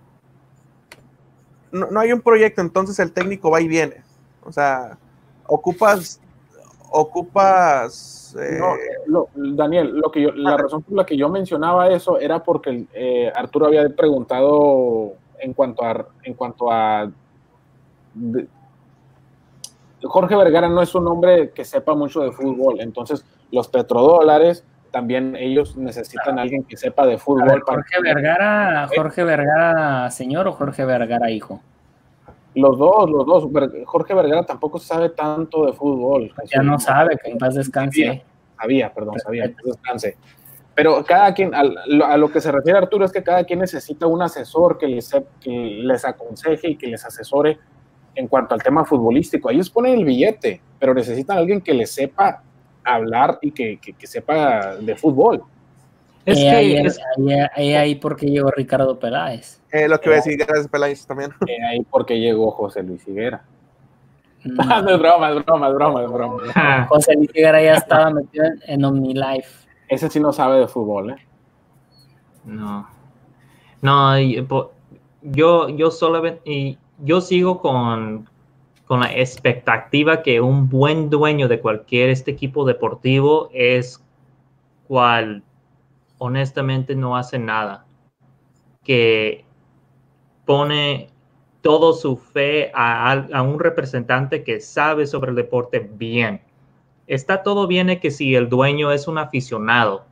No, no hay un proyecto, entonces el técnico va y viene. O sea, ocupas, ocupas, eh, No, lo- Daniel, lo que yo, la razón por la que yo mencionaba eso era porque eh, Arturo había preguntado en cuanto a en cuanto a de- Jorge Vergara no es un hombre que sepa mucho de fútbol, entonces los petrodólares también ellos necesitan a alguien que sepa de fútbol. ver, para- Jorge Vergara, Jorge Vergara señor o Jorge Vergara hijo. Los dos, los dos. Jorge Vergara tampoco sabe tanto de fútbol. Ya no sabe, que en paz descanse. Sabía, perdón, sabía. que descanse. Pero cada quien, a lo que se refiere Arturo es que cada quien necesita un asesor que les, que les aconseje y que les asesore en cuanto al tema futbolístico. Ellos ponen el billete, pero necesitan a alguien que les sepa hablar y que, que- que sepa de fútbol. Es Eh, que ahí, es- ahí- ahí- ahí porque llegó Ricardo Peláez. eh, lo que voy a decir, gracias Peláez también. Eh, ahí porque llegó José Luis Higuera. No, No, es broma, es broma, es broma, es broma. Ah, José Luis Figuera ya estaba metido en, en OmniLife. Ese sí no sabe de fútbol, ¿eh? No. No, yo, yo solamente, y yo sigo con, con la expectativa que un buen dueño de cualquier este equipo deportivo es cual honestamente no hace nada. Que pone todo su fe a, a un representante que sabe sobre el deporte bien. Está todo bien que si el dueño es un aficionado,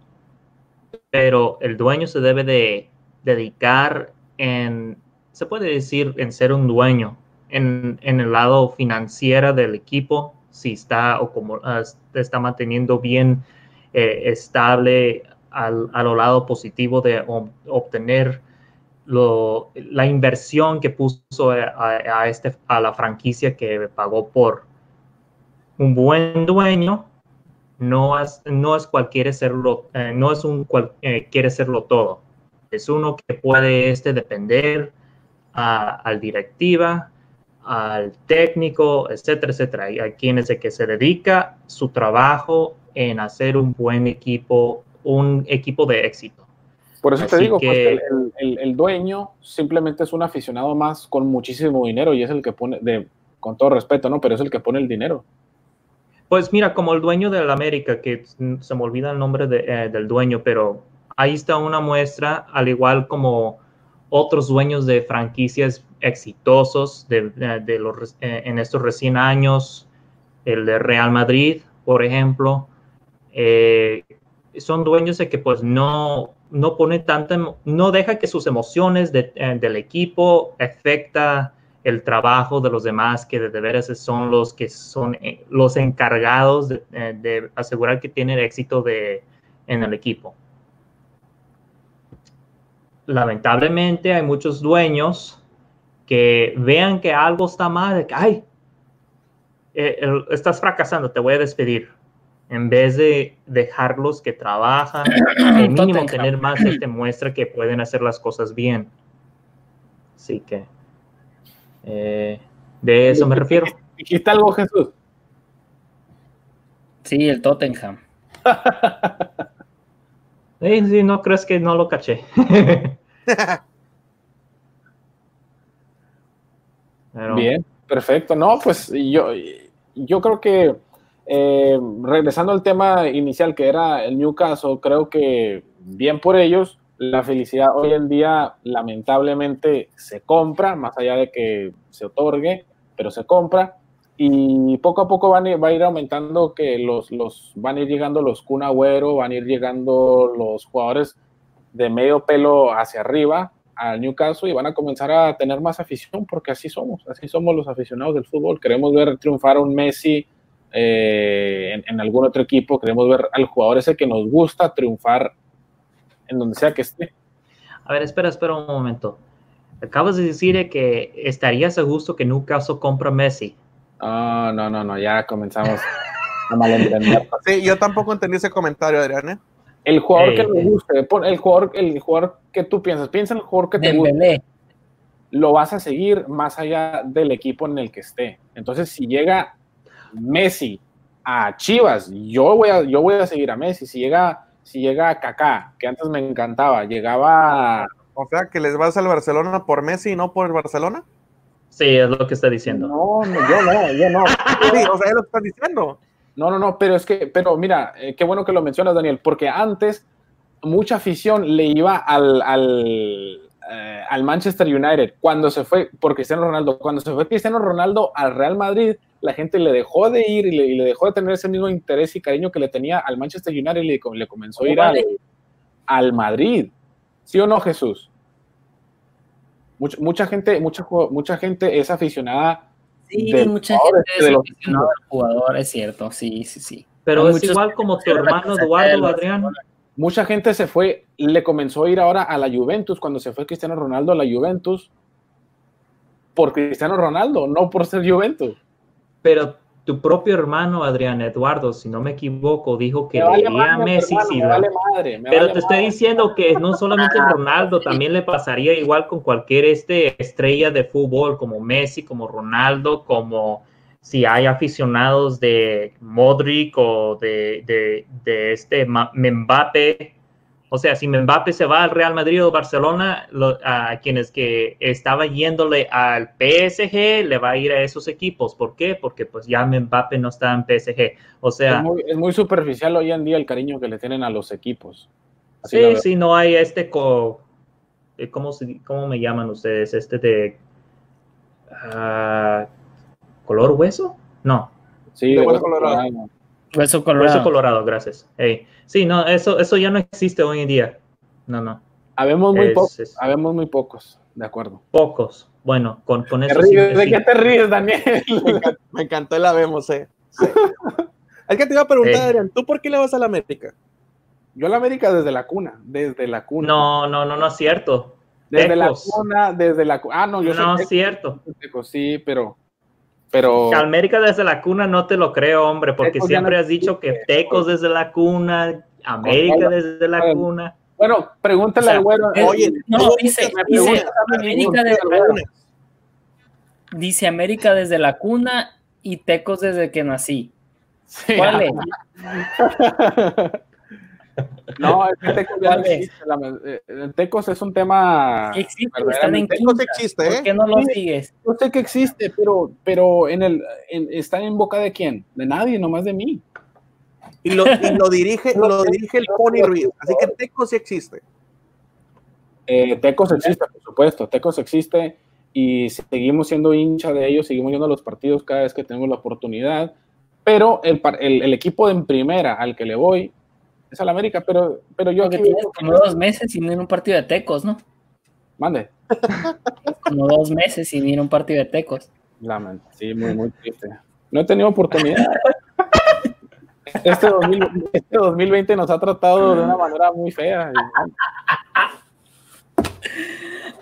pero el dueño se debe de dedicar en, se puede decir, en ser un dueño, en, en el lado financiero del equipo, si está o como ah, está manteniendo bien eh, estable al, a lo lado positivo de ob- obtener lo, la inversión que puso a, a- a este, a la franquicia que pagó por un buen dueño no es, no es cualquiera serlo, eh, no es un cual, eh, quiere serlo todo. Es uno que puede este, depender a, al directiva, al técnico, etcétera, etcétera. Hay, hay quienes que se dedica su trabajo en hacer un buen equipo, un equipo de éxito. Por eso te digo, pues, que- el, el- el- el dueño simplemente es un aficionado más con muchísimo dinero y es el que pone, de, con todo respeto, ¿no? Pero es el que pone el dinero. Pues mira, como el dueño del América, que se me olvida el nombre de, eh, del dueño, pero ahí está una muestra, al igual como otros dueños de franquicias exitosos de, de los, eh, en estos recién años, el de Real Madrid, por ejemplo, eh, son dueños de que pues no, no pone tanta, no deja que sus emociones eh, del equipo afecta el trabajo de los demás, que de, veras son los que son los encargados de, de asegurar que tienen éxito de, en el equipo. Lamentablemente hay muchos dueños que vean que algo está mal, de que, ay, eh, estás fracasando, te voy a despedir. En vez de dejarlos que trabajan, el mínimo tener más este muestra que pueden hacer las cosas bien. Así que eh, de eso me refiero. Dijiste algo, Jesús. Sí, el Tottenham. Eh, sí, no crees que no lo caché. Bien, perfecto. No, pues yo, yo creo que eh, regresando al tema inicial que era el Newcastle, creo que bien por ellos, la felicidad hoy en día lamentablemente se compra, más allá de que se otorgue, pero se compra. Y poco a poco van va a ir aumentando que los, van a ir llegando los Kun Agüero, van a ir llegando los jugadores de medio pelo hacia arriba al Newcastle y van a comenzar a tener más afición porque así somos, así somos los aficionados del fútbol. Queremos ver triunfar a un Messi eh, en, en algún otro equipo, queremos ver al jugador ese que nos gusta triunfar en donde sea que esté. A ver, espera, espera un momento. Acabas de decir que estarías a gusto que Newcastle compra Messi. No, no, no, no, ya comenzamos a malentender. Sí, yo tampoco entendí ese comentario, Adrián. ¿eh? El jugador que ey. guste, el jugador, el jugador que tú piensas, piensa en el jugador que te gusta, Dembélé. lo vas a seguir más allá del equipo en el que esté. Entonces, si llega Messi a Chivas, yo voy a, yo voy a seguir a Messi. Si llega, si llega Kaká, que antes me encantaba, llegaba O sea, que les vas al Barcelona por Messi y no por el Barcelona. Sí, es lo que está diciendo. No, no, yo no, yo no. Sí, o sea, él lo estás diciendo. No, no, no, pero es que, pero mira, eh, qué bueno que lo mencionas, Daniel, porque antes mucha afición le iba al, al, eh, al Manchester United cuando se fue por Cristiano Ronaldo. Cuando se fue Cristiano Ronaldo al Real Madrid, la gente le dejó de ir y le, y le dejó de tener ese mismo interés y cariño que le tenía al Manchester United y le, le comenzó a ir al, al Madrid. ¿Sí o no, Jesús? Mucha, mucha gente, mucha, mucha gente es aficionada Sí, de mucha jugadores, gente de es los aficionada al jugador, es cierto, sí, sí, sí. Pero Hay es muchos igual como tu hermano Eduardo, Adrián. Mucha gente se fue, le comenzó a ir ahora a la Juventus cuando se fue Cristiano Ronaldo a la Juventus por Cristiano Ronaldo, no por ser Juventus. Pero tu propio hermano, Adrián Eduardo, si no me equivoco, dijo que vale veía a Messi. hermano, si me la- vale madre, me Pero vale te estoy diciendo que no solamente Ronaldo, también le pasaría igual con cualquier este estrella de fútbol como Messi, como Ronaldo, como si hay aficionados de Modric o de, de, de este Mbappe. O sea, si Mbappe se va al Real Madrid o Barcelona, lo- a quienes que estaba yéndole al PSG, le va a ir a esos equipos. ¿Por qué? Porque pues ya Mbappe no está en PSG. O sea, Es muy, es muy superficial hoy en día el cariño que le tienen a los equipos. Así Sí, sí, no hay este co, eh, ¿cómo, me llaman ustedes? Este de ah, color hueso? No, Sí, De de hueso hueso colorado. colorado. Hueso colorado. hueso colorado, gracias. Sí, no, eso, eso ya no existe hoy en día. No, no, Habemos muy Es- pocos, es- habemos muy pocos, de acuerdo. pocos. Bueno, con, con eso sí, ¿De sí. qué te ríes, Daniel? Me encantó, me encantó el habemos, eh. Sí. Es que te iba a preguntar. Adrián, ¿tú por qué le vas a la América? Yo a la América desde la cuna, desde la cuna. No, no, no, no es cierto. desde la Tecos. cuna, desde la cuna. Ah, no, yo No soy es cierto. teco, sí, pero, pero América desde la cuna no te lo creo, hombre, porque Tecos siempre no has dicho que Tecos desde la cuna, América desde la cuna. bueno, pregúntale O sea, al güero. Oye, no, dice, dice, América me de preguntas, dice América desde la cuna y Tecos desde que nací. ¿Cuál es? No, es que Tecos ya no existe. La, eh, Tecos es un tema. Existe, están en Tecos quinta. existe, ¿Por ¿eh? qué no lo Sí. sigues? Yo sé que existe, pero, pero en el, en- ¿están en boca de quién? De nadie, nomás de mí. Y lo, y lo dirige, lo dirige el Pony Ruiz. Así que Teco sí existe. Eh, Tecos existe, por supuesto. Tecos existe y seguimos siendo hincha de ellos, seguimos yendo a los partidos cada vez que tenemos la oportunidad. Pero el, el, el equipo de en primera al que le voy es al América, pero, pero yo tienes como dos meses sin ir a un partido de Tecos, ¿no? mande. Como dos meses sin ir a un partido de Tecos. Lamento. Sí, muy, muy triste. No he tenido oportunidad. Este, 2000 este 2020 nos ha tratado de una manera muy fea.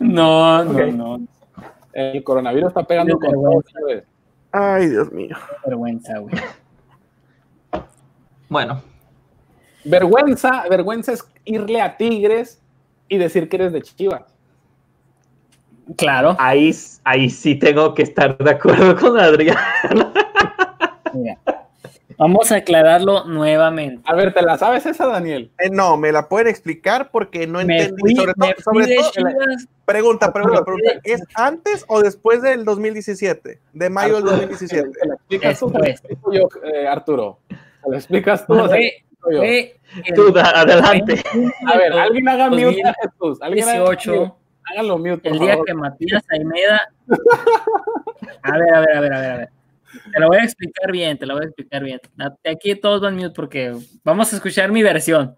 No, no, no. El coronavirus está pegando con todo. ¿sabes? Ay, Dios mío. Qué vergüenza, güey. Bueno, Vergüenza, vergüenza es irle a Tigres y decir que eres de Chivas. Claro. ahí, ahí sí tengo que estar de acuerdo con Adrián. Mira. Vamos a aclararlo nuevamente. A ver, ¿te la sabes esa, Daniel? Eh, no, me la pueden explicar porque no Me entendí. fui, sobre todo, sobre todo- Chivas. pregunta, pregunta, pregunta. ¿Es antes o después del 2017? De mayo del 2017. ¿Te la explicas tú? ¿Te la Después. explico yo, eh, Arturo? ¿Te la explicas tú? Fue, el Tú, da- adelante. A ver, alguien haga mute 2018. a Jesús. Alguien haga mute. 18, Háganlo mute, el día favor. que Matías Almeida. A ver, a ver, a ver, a ver, a ver. Te lo voy a explicar bien, te lo voy a explicar bien. Aquí todos van mute porque vamos a escuchar mi versión.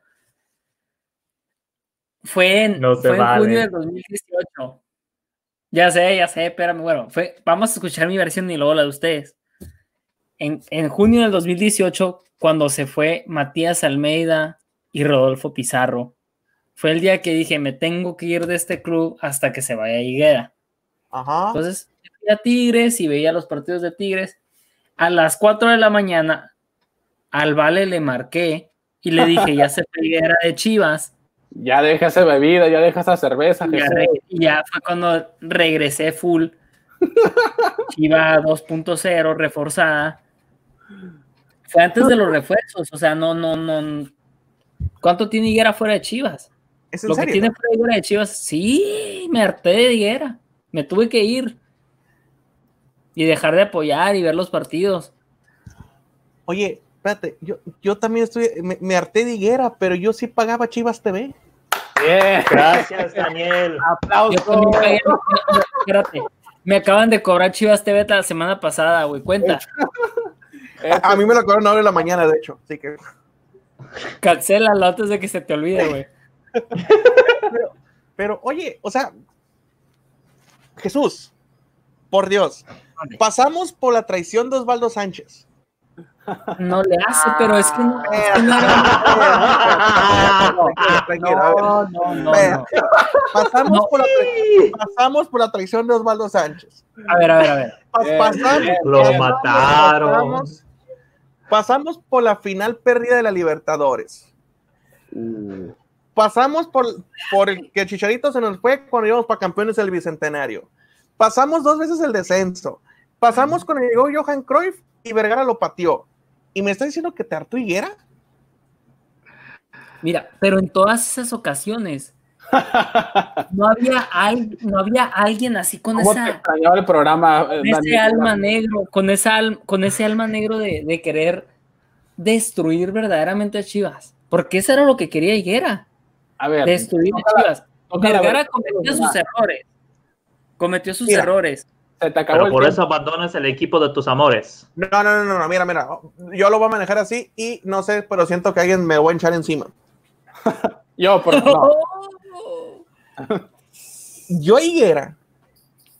Fue en, No fue en junio del 2018. Ya sé, ya sé, espérame. Bueno, fue, vamos a escuchar mi versión y luego la de ustedes. En, en junio del 2018, cuando se fue Matías Almeida y Rodolfo Pizarro, fue el día que dije, me tengo que ir de este club hasta que se vaya Higuera. Ajá. Entonces, fui a Tigres y veía los partidos de Tigres. A las 4 de la mañana, al Vale le marqué y le dije, ya se fue Higuera de Chivas. Ya deja esa bebida, ya deja esa cerveza. Y ya, y ya fue cuando regresé full. Chiva 2.0 reforzada. Fue antes de los refuerzos, o sea, no, no, no. ¿Cuánto tiene Higuera fuera de Chivas? ¿Es en Lo que serio? tiene fuera de Higuera de Chivas, sí, me harté de Higuera. Me tuve que ir. Y dejar de apoyar y ver los partidos. Oye, espérate, yo, yo también estoy, me, me harté de higuera, pero yo sí pagaba Chivas TV. Bien. Gracias, Daniel. Aplausos. pagué- espérate. Me acaban de cobrar Chivas TV la semana pasada, güey. Cuenta. A, a mí me lo cobraron ahora en la mañana, de hecho. Así que, Cancélalo antes de que se te olvide, güey. pero, oye, o sea, Jesús, por Dios, pasamos por la traición de Osvaldo Sánchez. No le hace, pero es que no. es que no. No, no. Pasamos, por la tra- pasamos por la traición de Osvaldo Sánchez. A ver, a ver, a ver. Pas- Bien, pasamos. Lo pasamos- mataron. Pasamos, por la final perdida de la Libertadores. Uh, Pasamos por, por el que Chicharito se nos fue cuando íbamos para campeones del Bicentenario. Pasamos dos veces el descenso. Pasamos cuando llegó Johan Cruyff y Vergara lo pateó. ¿Y me está diciendo que te hartó higuera? Mira, pero en todas esas ocasiones no había, al- no había alguien así con ¿Cómo te esa extrañaba el programa? con ese Daniel? alma negro, con esa con ese alma negro de, de querer destruir verdaderamente a Chivas. Porque eso era lo que quería Higuera, A ver, destruir a tócala- Chivas. tócala Vergara ver- cometió sus errores. Cometió sus Mira. errores. Se te acabó Pero por tiempo. eso abandonas el equipo de tus amores. No, no, no, no, mira, mira. Yo lo voy a manejar así y no sé, pero siento que alguien me va a echar encima. Yo, por no. Yo a Higuera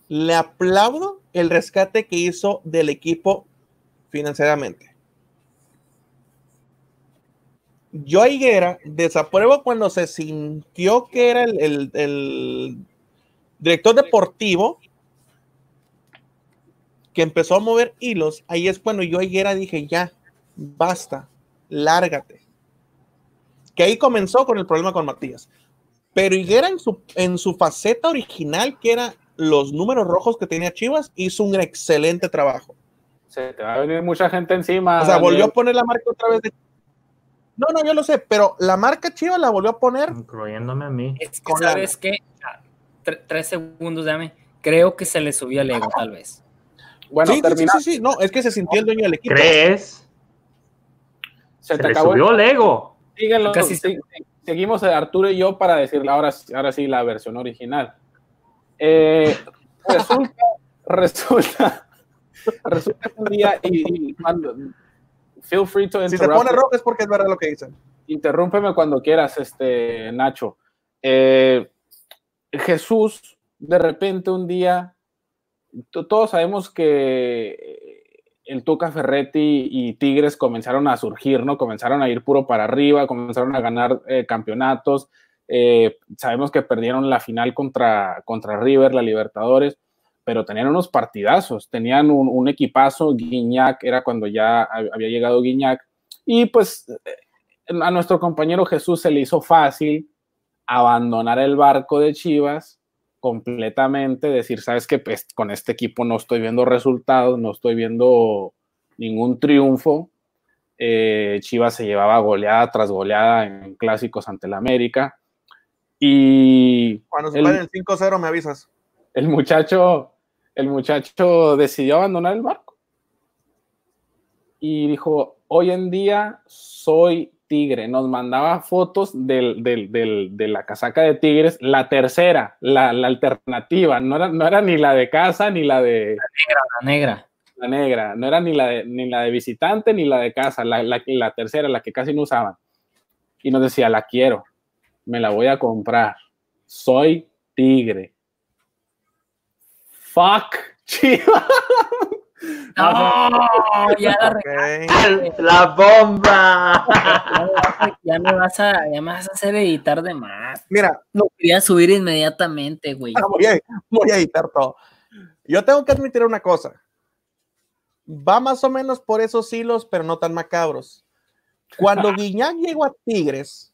le aplaudo el rescate que hizo del equipo financieramente. Yo a Higuera desapruebo cuando se sintió que era el, el- director deportivo que empezó a mover hilos. Ahí es cuando yo a Higuera dije, ya, basta, lárgate. Que ahí comenzó con el problema con Matías. Pero Higuera en su, en su faceta original, que era los números rojos que tenía Chivas, hizo un excelente trabajo. Se te va a venir mucha gente encima. O sea, volvió Daniel. a poner la marca otra vez de... No, no, yo lo sé, pero la marca Chivas la volvió a poner. Incluyéndome a mí. Es que, la- ¿sabes qué? Tre- tres segundos, dame. Creo que se le subió el ego, tal vez. Bueno, sí, sí, termina. sí, sí, sí, no, es que se sintió el dueño del equipo. ¿Crees? Se Se te le acabó. subió el ego. Síguelo, Casi sí, sí. Seguimos eh, Arturo y yo para decirle ahora, ahora sí la versión original. Eh, resulta, resulta, resulta que un día y, y cuando feel free to Si se pone rojo es porque es verdad lo que dicen. interrúmpeme cuando quieras, este Nacho. Eh, Jesús, de repente un día, to- todos sabemos que el Tuca Ferretti y Tigres comenzaron a surgir, ¿no? Comenzaron a ir puro para arriba, comenzaron a ganar eh, campeonatos. Eh, sabemos que perdieron la final contra, contra River, la Libertadores, pero tenían unos partidazos, tenían un, un equipazo. Guiñac era cuando ya hab- había llegado Guiñac. Y pues a nuestro compañero Jesús se le hizo fácil abandonar el barco de Chivas completamente, decir, sabes que pues, con este equipo no estoy viendo resultados, no estoy viendo ningún triunfo. Eh, Chivas se llevaba goleada tras goleada en clásicos ante el América. Y Cuando se El- el 5-0 me avisas. el muchacho, el muchacho decidió abandonar el barco. Y dijo, hoy en día soy tigre. Nos mandaba fotos del, del- del- de la casaca de tigres, la tercera, la, la alternativa. No era, no era ni la de casa ni la de La negra. la negra. No era ni la de, ni la de visitante ni la de casa. La, la- la tercera, la que casi no usaban. Y nos decía, la quiero. Me la voy a comprar. Soy tigre. Fuck. Chivas. No, ya la. ¡La bomba! ya me vas a, ya me vas a hacer editar de más. Mira, Lo quería subir inmediatamente, güey. voy a, voy a editar todo. Yo tengo que admitir una cosa. Va más o menos por esos hilos, pero no tan macabros. Cuando Guiñac llegó a Tigres,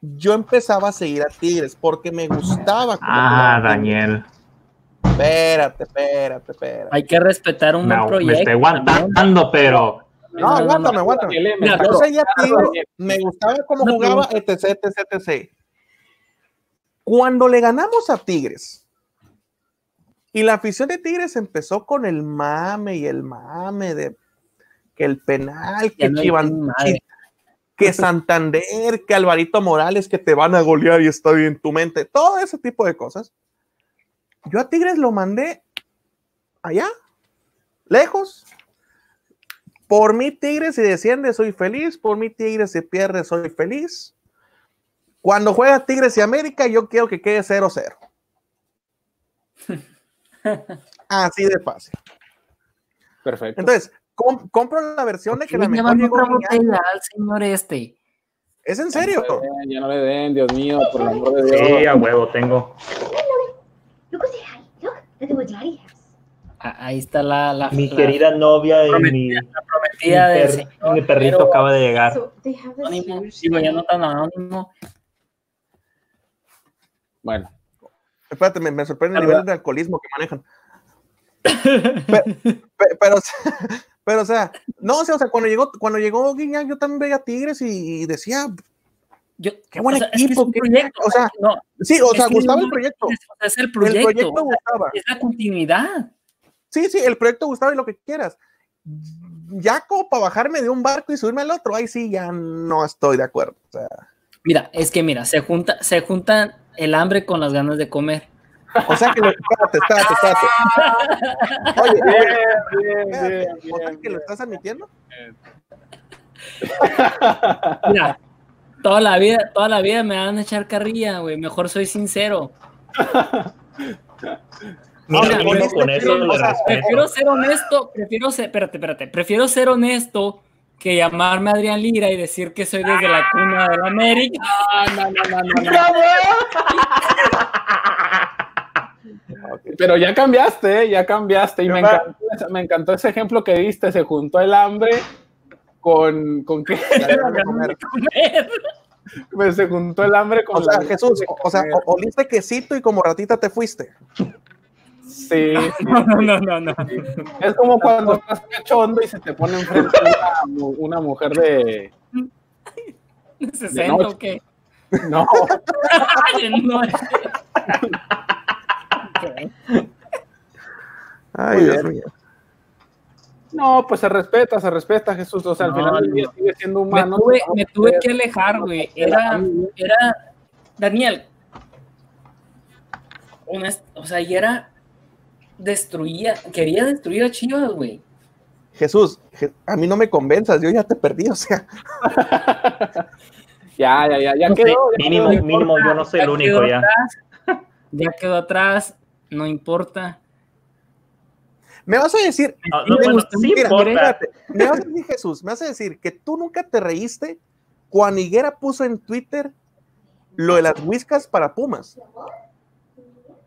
yo empezaba a seguir a Tigres porque me gustaba. Ah, Tigres. Espérate, espérate, espérate. Hay que respetar un Me, buen me proyecto. estoy aguantando, pero. No, aguántame, aguántame. Mira, Yo seguía a Tigres, me gustaba cómo jugaba, etc, etc, etc. Cuando le ganamos a Tigres, y la afición de Tigres empezó con el mame y el mame de que el penal, que no madre. que Santander, que Alvarito Morales, que te van a golear y está bien en tu mente, todo ese tipo de cosas. Yo a Tigres lo mandé allá, lejos. Por mí Tigres si desciende soy feliz, por mí Tigres si pierde soy feliz. Cuando juega Tigres y América yo quiero que quede 0-0. Así de fácil. Perfecto. Entonces, com- compro la versión de que la ¿Quién mejor llegó botella al señor este? ¿Es en serio? Ya no le den, Ya no le den, Dios mío, por el amor de Dios. Sí, a huevo tengo. Ahí está la, la, Mi la querida novia y mi, mi, prometida per- señor, mi perrito pero acaba de llegar. So anónimo, digo, ya no tan anónimo. Bueno, Espérate, me, me sorprende el nivel de alcoholismo que manejan. Pe- pe- pero, pero, o sea, no, o sea, o sea, cuando llegó, cuando llegó Guiñac, yo también veía Tigres y, y decía, Yo, Qué buen o sea, es que es equipo, un qué- proyecto, o sea, no, sí, o sea, gustaba no el proyecto. es, o sea, es el El proyecto, proyecto o sea, gustaba. es la continuidad. Sí, sí, el proyecto gustaba y lo que quieras. Ya como para bajarme de un barco y subirme al otro, ahí sí ya no estoy de acuerdo. O sea, Mira, es que mira, se junta, se juntan el hambre con las ganas de comer. o sea que lo, espérate, espérate, espérate. Oye, bien, oye, bien, espérate, bien, ¿o sea bien, que lo estás admitiendo? Mira, toda la vida, toda la vida me van a echar carrilla, güey. Mejor soy sincero. Mira, Mira, uno prefiero- con eso o sea. Prefiero ser honesto, prefiero ser, espérate, espérate, prefiero ser honesto que llamarme Adrián Lira y decir que soy desde la cuna del América. no, no, no, no, no. Pero ya cambiaste, ¿eh? ya cambiaste. Y me encantó, ese- me encantó ese ejemplo que diste. Se juntó el hambre con, con qué. Comer. Comer. Me se juntó el hambre con O sea, la- Jesús, o, o sea, o- oliste quesito y como ratita te fuiste. Sí, sí. No, no, no, no. Es como cuando estás cachondo y se te pone enfrente una, mu- una mujer de. 60 o qué. No, Ay, no. Ay, Muy Dios mío. No, pues se respeta, se respeta, Jesús. O sea, al final del día sigue siendo Me humano. tuve, Vamos me a tuve que alejar, güey. Era, era, Daniel, honest- o sea, y era, destruía, quería destruir a Chivas, güey. Jesús, Je- a mí no me convenzas, yo ya te perdí, o sea. Ya, ya, ya, ya No sé, quedó. ya Mínimo, quedó. mínimo, yo no soy el único ya. atrás, ya quedó atrás, no importa. Me vas a decir, no, bueno, sí espérate, me vas a decir, Jesús, me vas a decir que tú nunca te reíste cuando Higuera puso en Twitter lo de las whiskas para Pumas.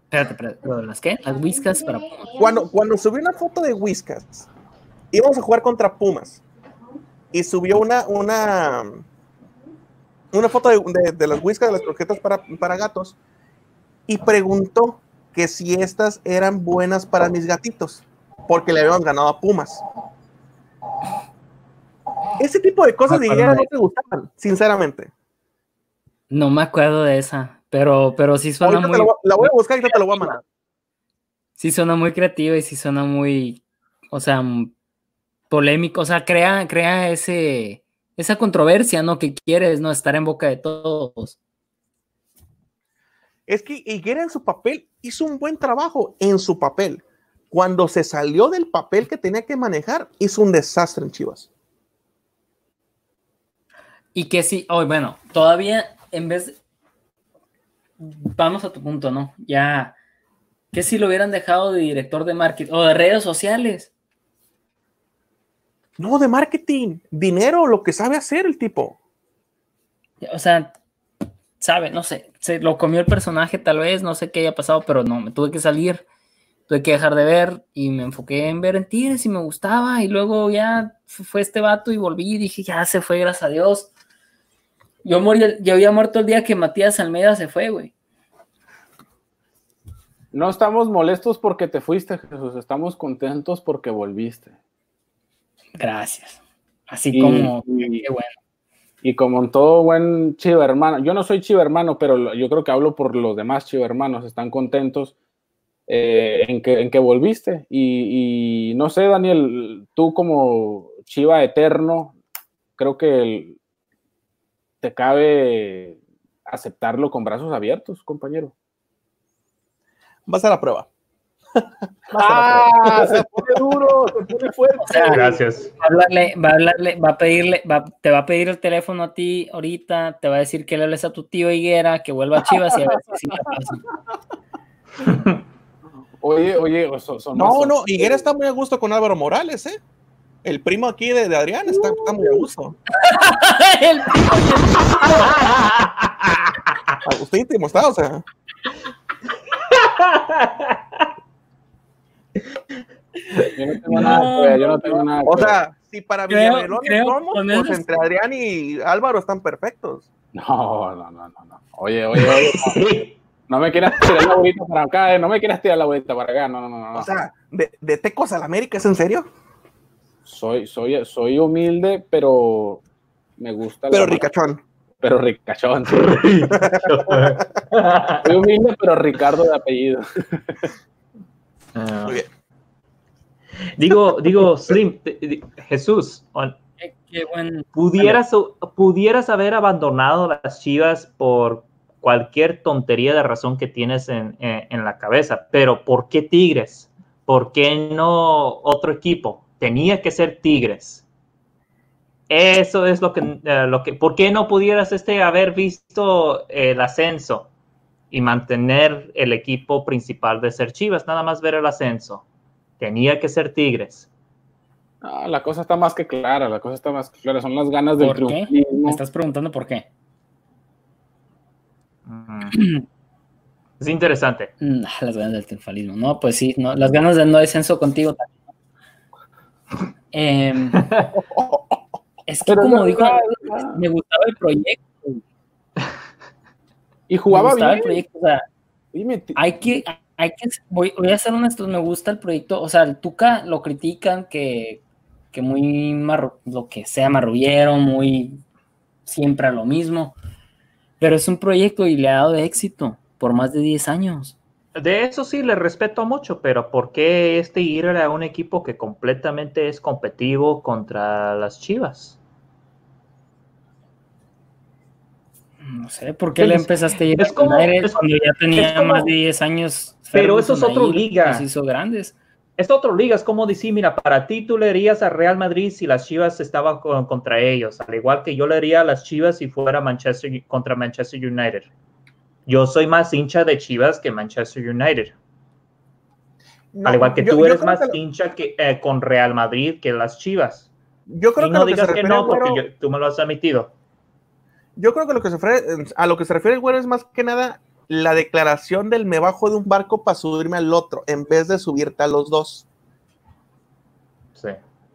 Espérate, espérate, ¿lo de ¿las qué? Las whiskas para Pumas. Cuando, cuando subió una foto de whiskas, íbamos a jugar contra Pumas. Y subió una, una, una foto de, de- de las whiskas, de las croquetas para, para gatos. Y preguntó que si estas eran buenas para mis gatitos. Porque le habíamos ganado a Pumas. Ese tipo de cosas de de no te gustaban, sinceramente. No me acuerdo de esa, pero, pero sí suena Ahorita muy, voy- la voy a buscar y te lo voy a mandar. sí suena muy creativa y sí suena muy, o sea, polémico, o sea, crea, crea ese, esa controversia, ¿no? Que quieres, ¿no? Estar en boca de todos. Es que Higuera en su papel hizo un buen trabajo en su papel. Cuando se salió del papel que tenía que manejar, hizo un desastre en Chivas. Y que sí, oh, bueno, todavía en vez, de- vamos a tu punto, ¿no? Ya, que si lo hubieran dejado de director de marketing o de redes sociales. No, de marketing, dinero, lo que sabe hacer el tipo. O sea, sabe, no sé, se lo comió el personaje tal vez, no sé qué haya pasado, pero no, me tuve que salir, tuve que dejar de ver y me enfoqué en ver en Tigres y me gustaba y luego ya fu- fue este vato y volví y dije, ya se fue, gracias a Dios. Yo, morí, yo había muerto el día que Matías Almeida se fue, güey. No estamos molestos porque te fuiste, Jesús. Estamos contentos porque volviste. Gracias. Así Y- como, y- qué bueno. Y como en todo buen chiva hermano, yo no soy chiva hermano, pero yo creo que hablo por los demás chiva hermanos, están contentos eh, en, que, en que volviste. Y, y no sé, Daniel, tú como chiva eterno, creo que el- te cabe aceptarlo con brazos abiertos, compañero. Va a ser la prueba. La. ¡Ah! Se pone duro, se pone fuerte. O sea, Gracias. Va a hablarle, va a hablarle, va a pedirle, va- te va a pedir el teléfono a ti ahorita, te va a decir que le hables a tu tío Higuera, que vuelva a Chivas y a ver si le pasa. Oye, oye, son, son No, no, Higuera está muy a gusto con Álvaro Morales, ¿eh? El primo aquí de, de Adrián está, está muy a gusto. El- A Usted íntimo está, o sea. Yo no tengo nada que ver, yo no tengo nada O sea, si para Creo- Villamelón creo somos, pues esos- entre Adrián y Álvaro están perfectos. No, no, no, no, no. Oye, oye, oye. no. Me quieras tirar la bolita para acá, eh, no me quieras tirar la bolita para acá, no, no, no, no. O sea, de, de Tecos al América, ¿es en serio? soy, soy, soy humilde, pero me gusta. la- Pero ricachón. Pero ricachón. sí. Soy humilde, pero Ricardo de apellido. Ah. Muy bien. Digo, digo, Slim, Jesús, on- Qué, qué buen. pudieras, pudieras haber abandonado las Chivas por cualquier tontería de razón que tienes en, en- en la cabeza, pero ¿por qué Tigres? ¿Por qué no otro equipo? Tenía que ser Tigres. Eso es lo que, eh, lo que, ¿por qué no pudieras este haber visto el ascenso y mantener el equipo principal de ser Chivas? Nada más ver el ascenso. Tenía que ser Tigres. No, la cosa está más que clara, la cosa está más que clara. Son las ganas del ¿Por qué? Me estás preguntando por qué. Mm. Es interesante. Mm, las ganas del triunfalismo. No, pues sí, no, las ganas del no descenso contigo también. Em, es que Pero como no, dijo, no, me gustaba el proyecto. Y Me jugaba el bien. proyecto, o sea, Dime, hay que, hay que, voy, voy a ser honesto, me gusta el proyecto, o sea, el Tuca lo critican que, que muy marro- lo que sea marrullero, muy siempre a lo mismo, pero es un proyecto y le ha dado éxito por más de 10 años. De eso sí le respeto mucho, pero ¿por qué este ir a un equipo que completamente es competitivo contra las Chivas? No sé, ¿por qué le Es- empezaste a ir es a como- es- cuando ya tenía como- más de 10 años? Pero eso es ahí, liga. Hizo grandes. Es otra liga, es como decir, mira, para ti tú le harías a Real Madrid si las Chivas estaban con- contra ellos, al igual que yo le haría a las Chivas si fuera Manchester contra Manchester United. Yo soy más hincha de Chivas que Manchester United. No, al igual que yo- tú eres más que hincha que, eh, con Real Madrid que las Chivas. Yo creo y que no que digas que no, porque güero- yo- tú me lo has admitido. Yo creo que lo que se refiere, a lo que se refiere el güero es más que nada la declaración del me bajo de un barco para subirme al otro, en vez de subirte a los dos. Sí.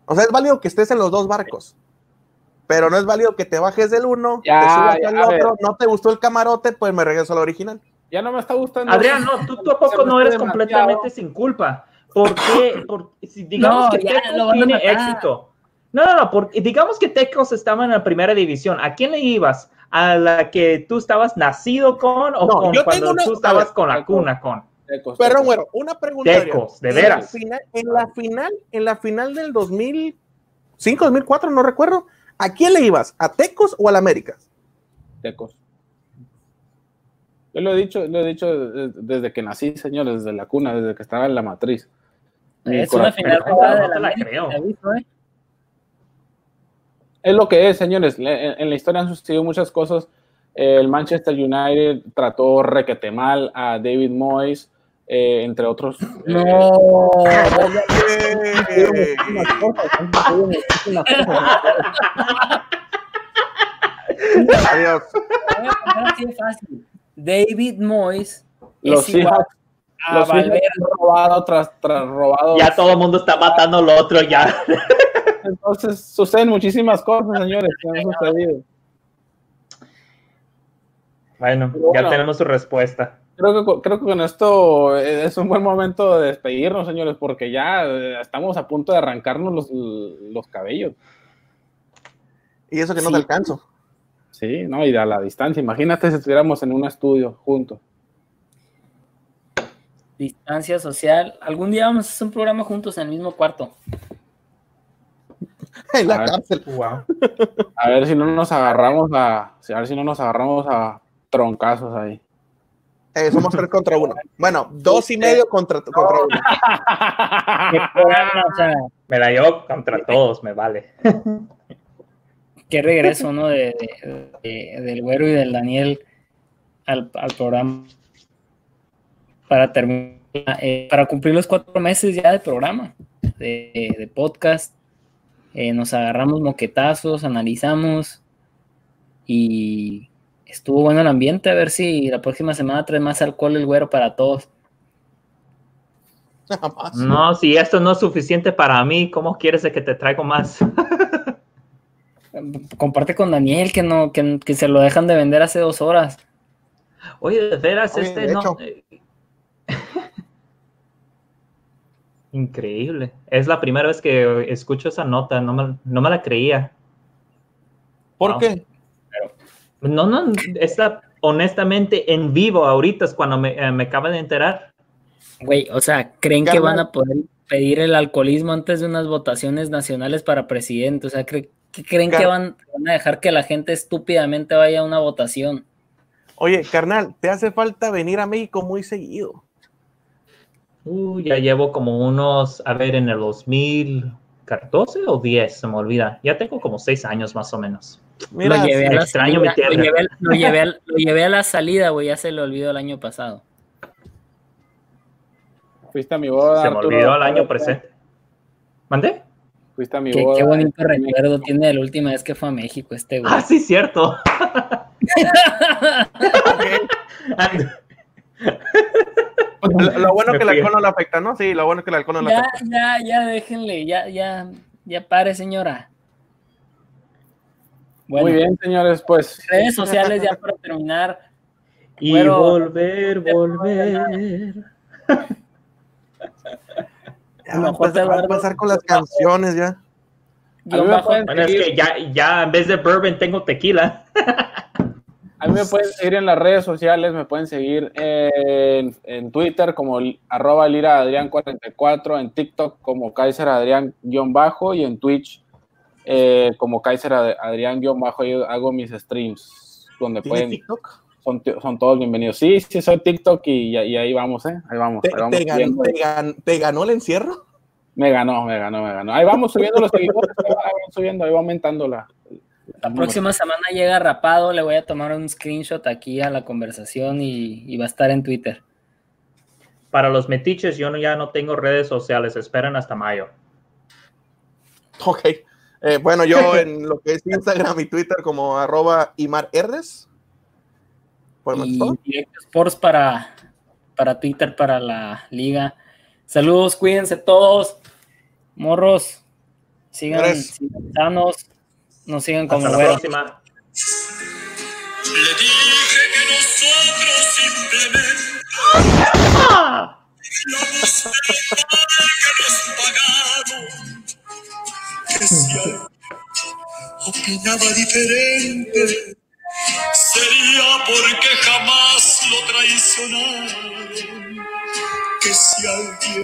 O sea, es válido que estés en los dos barcos, pero no es válido que te bajes del uno, Ya, te subas ya, al ver. otro, no te gustó el camarote, pues me regreso al original. ya no me está gustando. Adrián, no, tú tampoco no eres completamente sin culpa. ¿Por qué? Por- si digamos No, que Tecos tiene éxito. No, no, no, porque digamos que Tecos estaba en la primera división. ¿A quién le ibas? ¿A la que tú estabas nacido con o No, con yo cuando una- tú estabas ver, con la cuna con? Tecos, Pero bueno, una pregunta. Tecos, de En veras. la final- en la final, en la final del 2005, 2004, no recuerdo, ¿a quién le ibas? ¿A Tecos o al América? Tecos. Yo lo he dicho, lo he dicho de- desde que nací, señores, desde la cuna, desde que estaba en la matriz. Es una final de te la la creo. aviso, ¿eh? Es lo que es, señores. En, en la historia han sucedido muchas cosas. El Manchester United trató requete mal a David Moyes, eh, entre otros. No, Eh, Adiós. así fácil. David Moyes los es igual a los Valverde. robado tras, tras robado. Ya todo el mundo está matando al otro ya. Entonces suceden muchísimas cosas, señores, que han sucedido. Bueno, Pero ya bueno. tenemos su respuesta. Creo que, con- creo que con esto eh, es un buen momento de despedirnos, señores, porque ya eh, estamos a punto de arrancarnos los, los cabellos. Y eso que no Sí. te alcanzo. Sí, ¿no? Y a la distancia. Imagínate si estuviéramos en un estudio juntos. Distancia social. Algún día vamos a hacer un programa juntos en el mismo cuarto. En la cárcel. Wow. A ver si no nos agarramos a, a ver si no nos agarramos a troncazos ahí. Eh, somos tres contra uno. Bueno, dos y medio contra, contra uno. Me la llevo contra todos, me vale. qué regreso, ¿no? De, de- de- del güero y del Daniel al, al programa. Para terminar, eh, para cumplir los cuatro meses ya de programa, de, de podcast. Eh, nos agarramos moquetazos, analizamos y estuvo bueno el ambiente. A ver si la próxima semana trae más alcohol el güero para todos. Nada más. No, si esto no es suficiente para mí, ¿cómo quieres de que te traigo más? Comparte con Daniel que no que, que se lo dejan de vender hace dos horas. Oye, de veras, Oye, este de no. Increíble. Es la primera vez que escucho esa nota, no me, no me la creía. ¿Por qué? No, no, es la, honestamente en vivo ahorita es cuando me, eh, me acaba de enterar. Güey, o sea, ¿creen que van a poder pedir el alcoholismo antes de unas votaciones nacionales para presidente? O sea, ¿cre- ¿qué creen que van, van a dejar que la gente estúpidamente vaya a una votación? Oye, carnal, te hace falta venir a México muy seguido. Uh, ya llevo como unos, a ver, en el 2014 o 10, se me olvida. Ya tengo como seis años más o menos. Mira, lo llevé a la extraño mi salida, lo tierra. llevé, lo llevé lo a la salida, güey, ya se le olvidó el año pasado. Fuiste a mi boda. Se me Arturo. olvidó el año presente. ¿Mandé? Fuiste a mi Qué, boda. qué bonito recuerdo tiene de la última vez que fue a México este güey. Ah, sí, cierto. Lo, lo bueno que el alcohol no le afecta, ¿no? Sí, lo bueno que el alcohol no le Ya, afecta. ya, ya, déjenle, ya, ya, ya pare, señora. Bueno, Muy bien, señores, pues redes sociales ya para terminar. Y Bueno. volver, volver. Ya a va a empezar con las canciones ya. Bueno, es que ya, ya en vez de bourbon tengo tequila. A mí me pueden seguir en las redes sociales, me pueden seguir en, en Twitter como arroba liraadrián44, en TikTok como Kaiser Adrián-bajo y en Twitch eh, como Kaiser Ad- Adrián-bajo. Yo hago mis streams donde ¿Tienes pueden, TikTok? son, todos bienvenidos. Sí, sí, soy TikTok y, y ahí vamos, ¿eh? Ahí vamos. ¿Te, ahí vamos te gan- subiendo. te gan- te ganó el encierro? Me ganó, me ganó, me ganó. Ahí vamos subiendo los seguidores, ahí van subiendo, ahí va aumentando la. La próxima semana llega rapado, le voy a tomar un screenshot aquí a la conversación y, y va a estar en Twitter. Para los metiches, yo no- ya no tengo redes sociales. Esperen hasta mayo. Ok. Eh, bueno, yo en lo que es Instagram y Twitter como arroba Imar Herdes. Por el Y Sports para, para Twitter, para la liga. Saludos, cuídense todos. Morros, sigan, sigan sanos, no sigan como Hasta la güero. próxima. Le dije que nosotros simplemente íbamos a que nos. Que si alguien opinaba diferente, sería porque jamás lo traicionaron. Que si alguien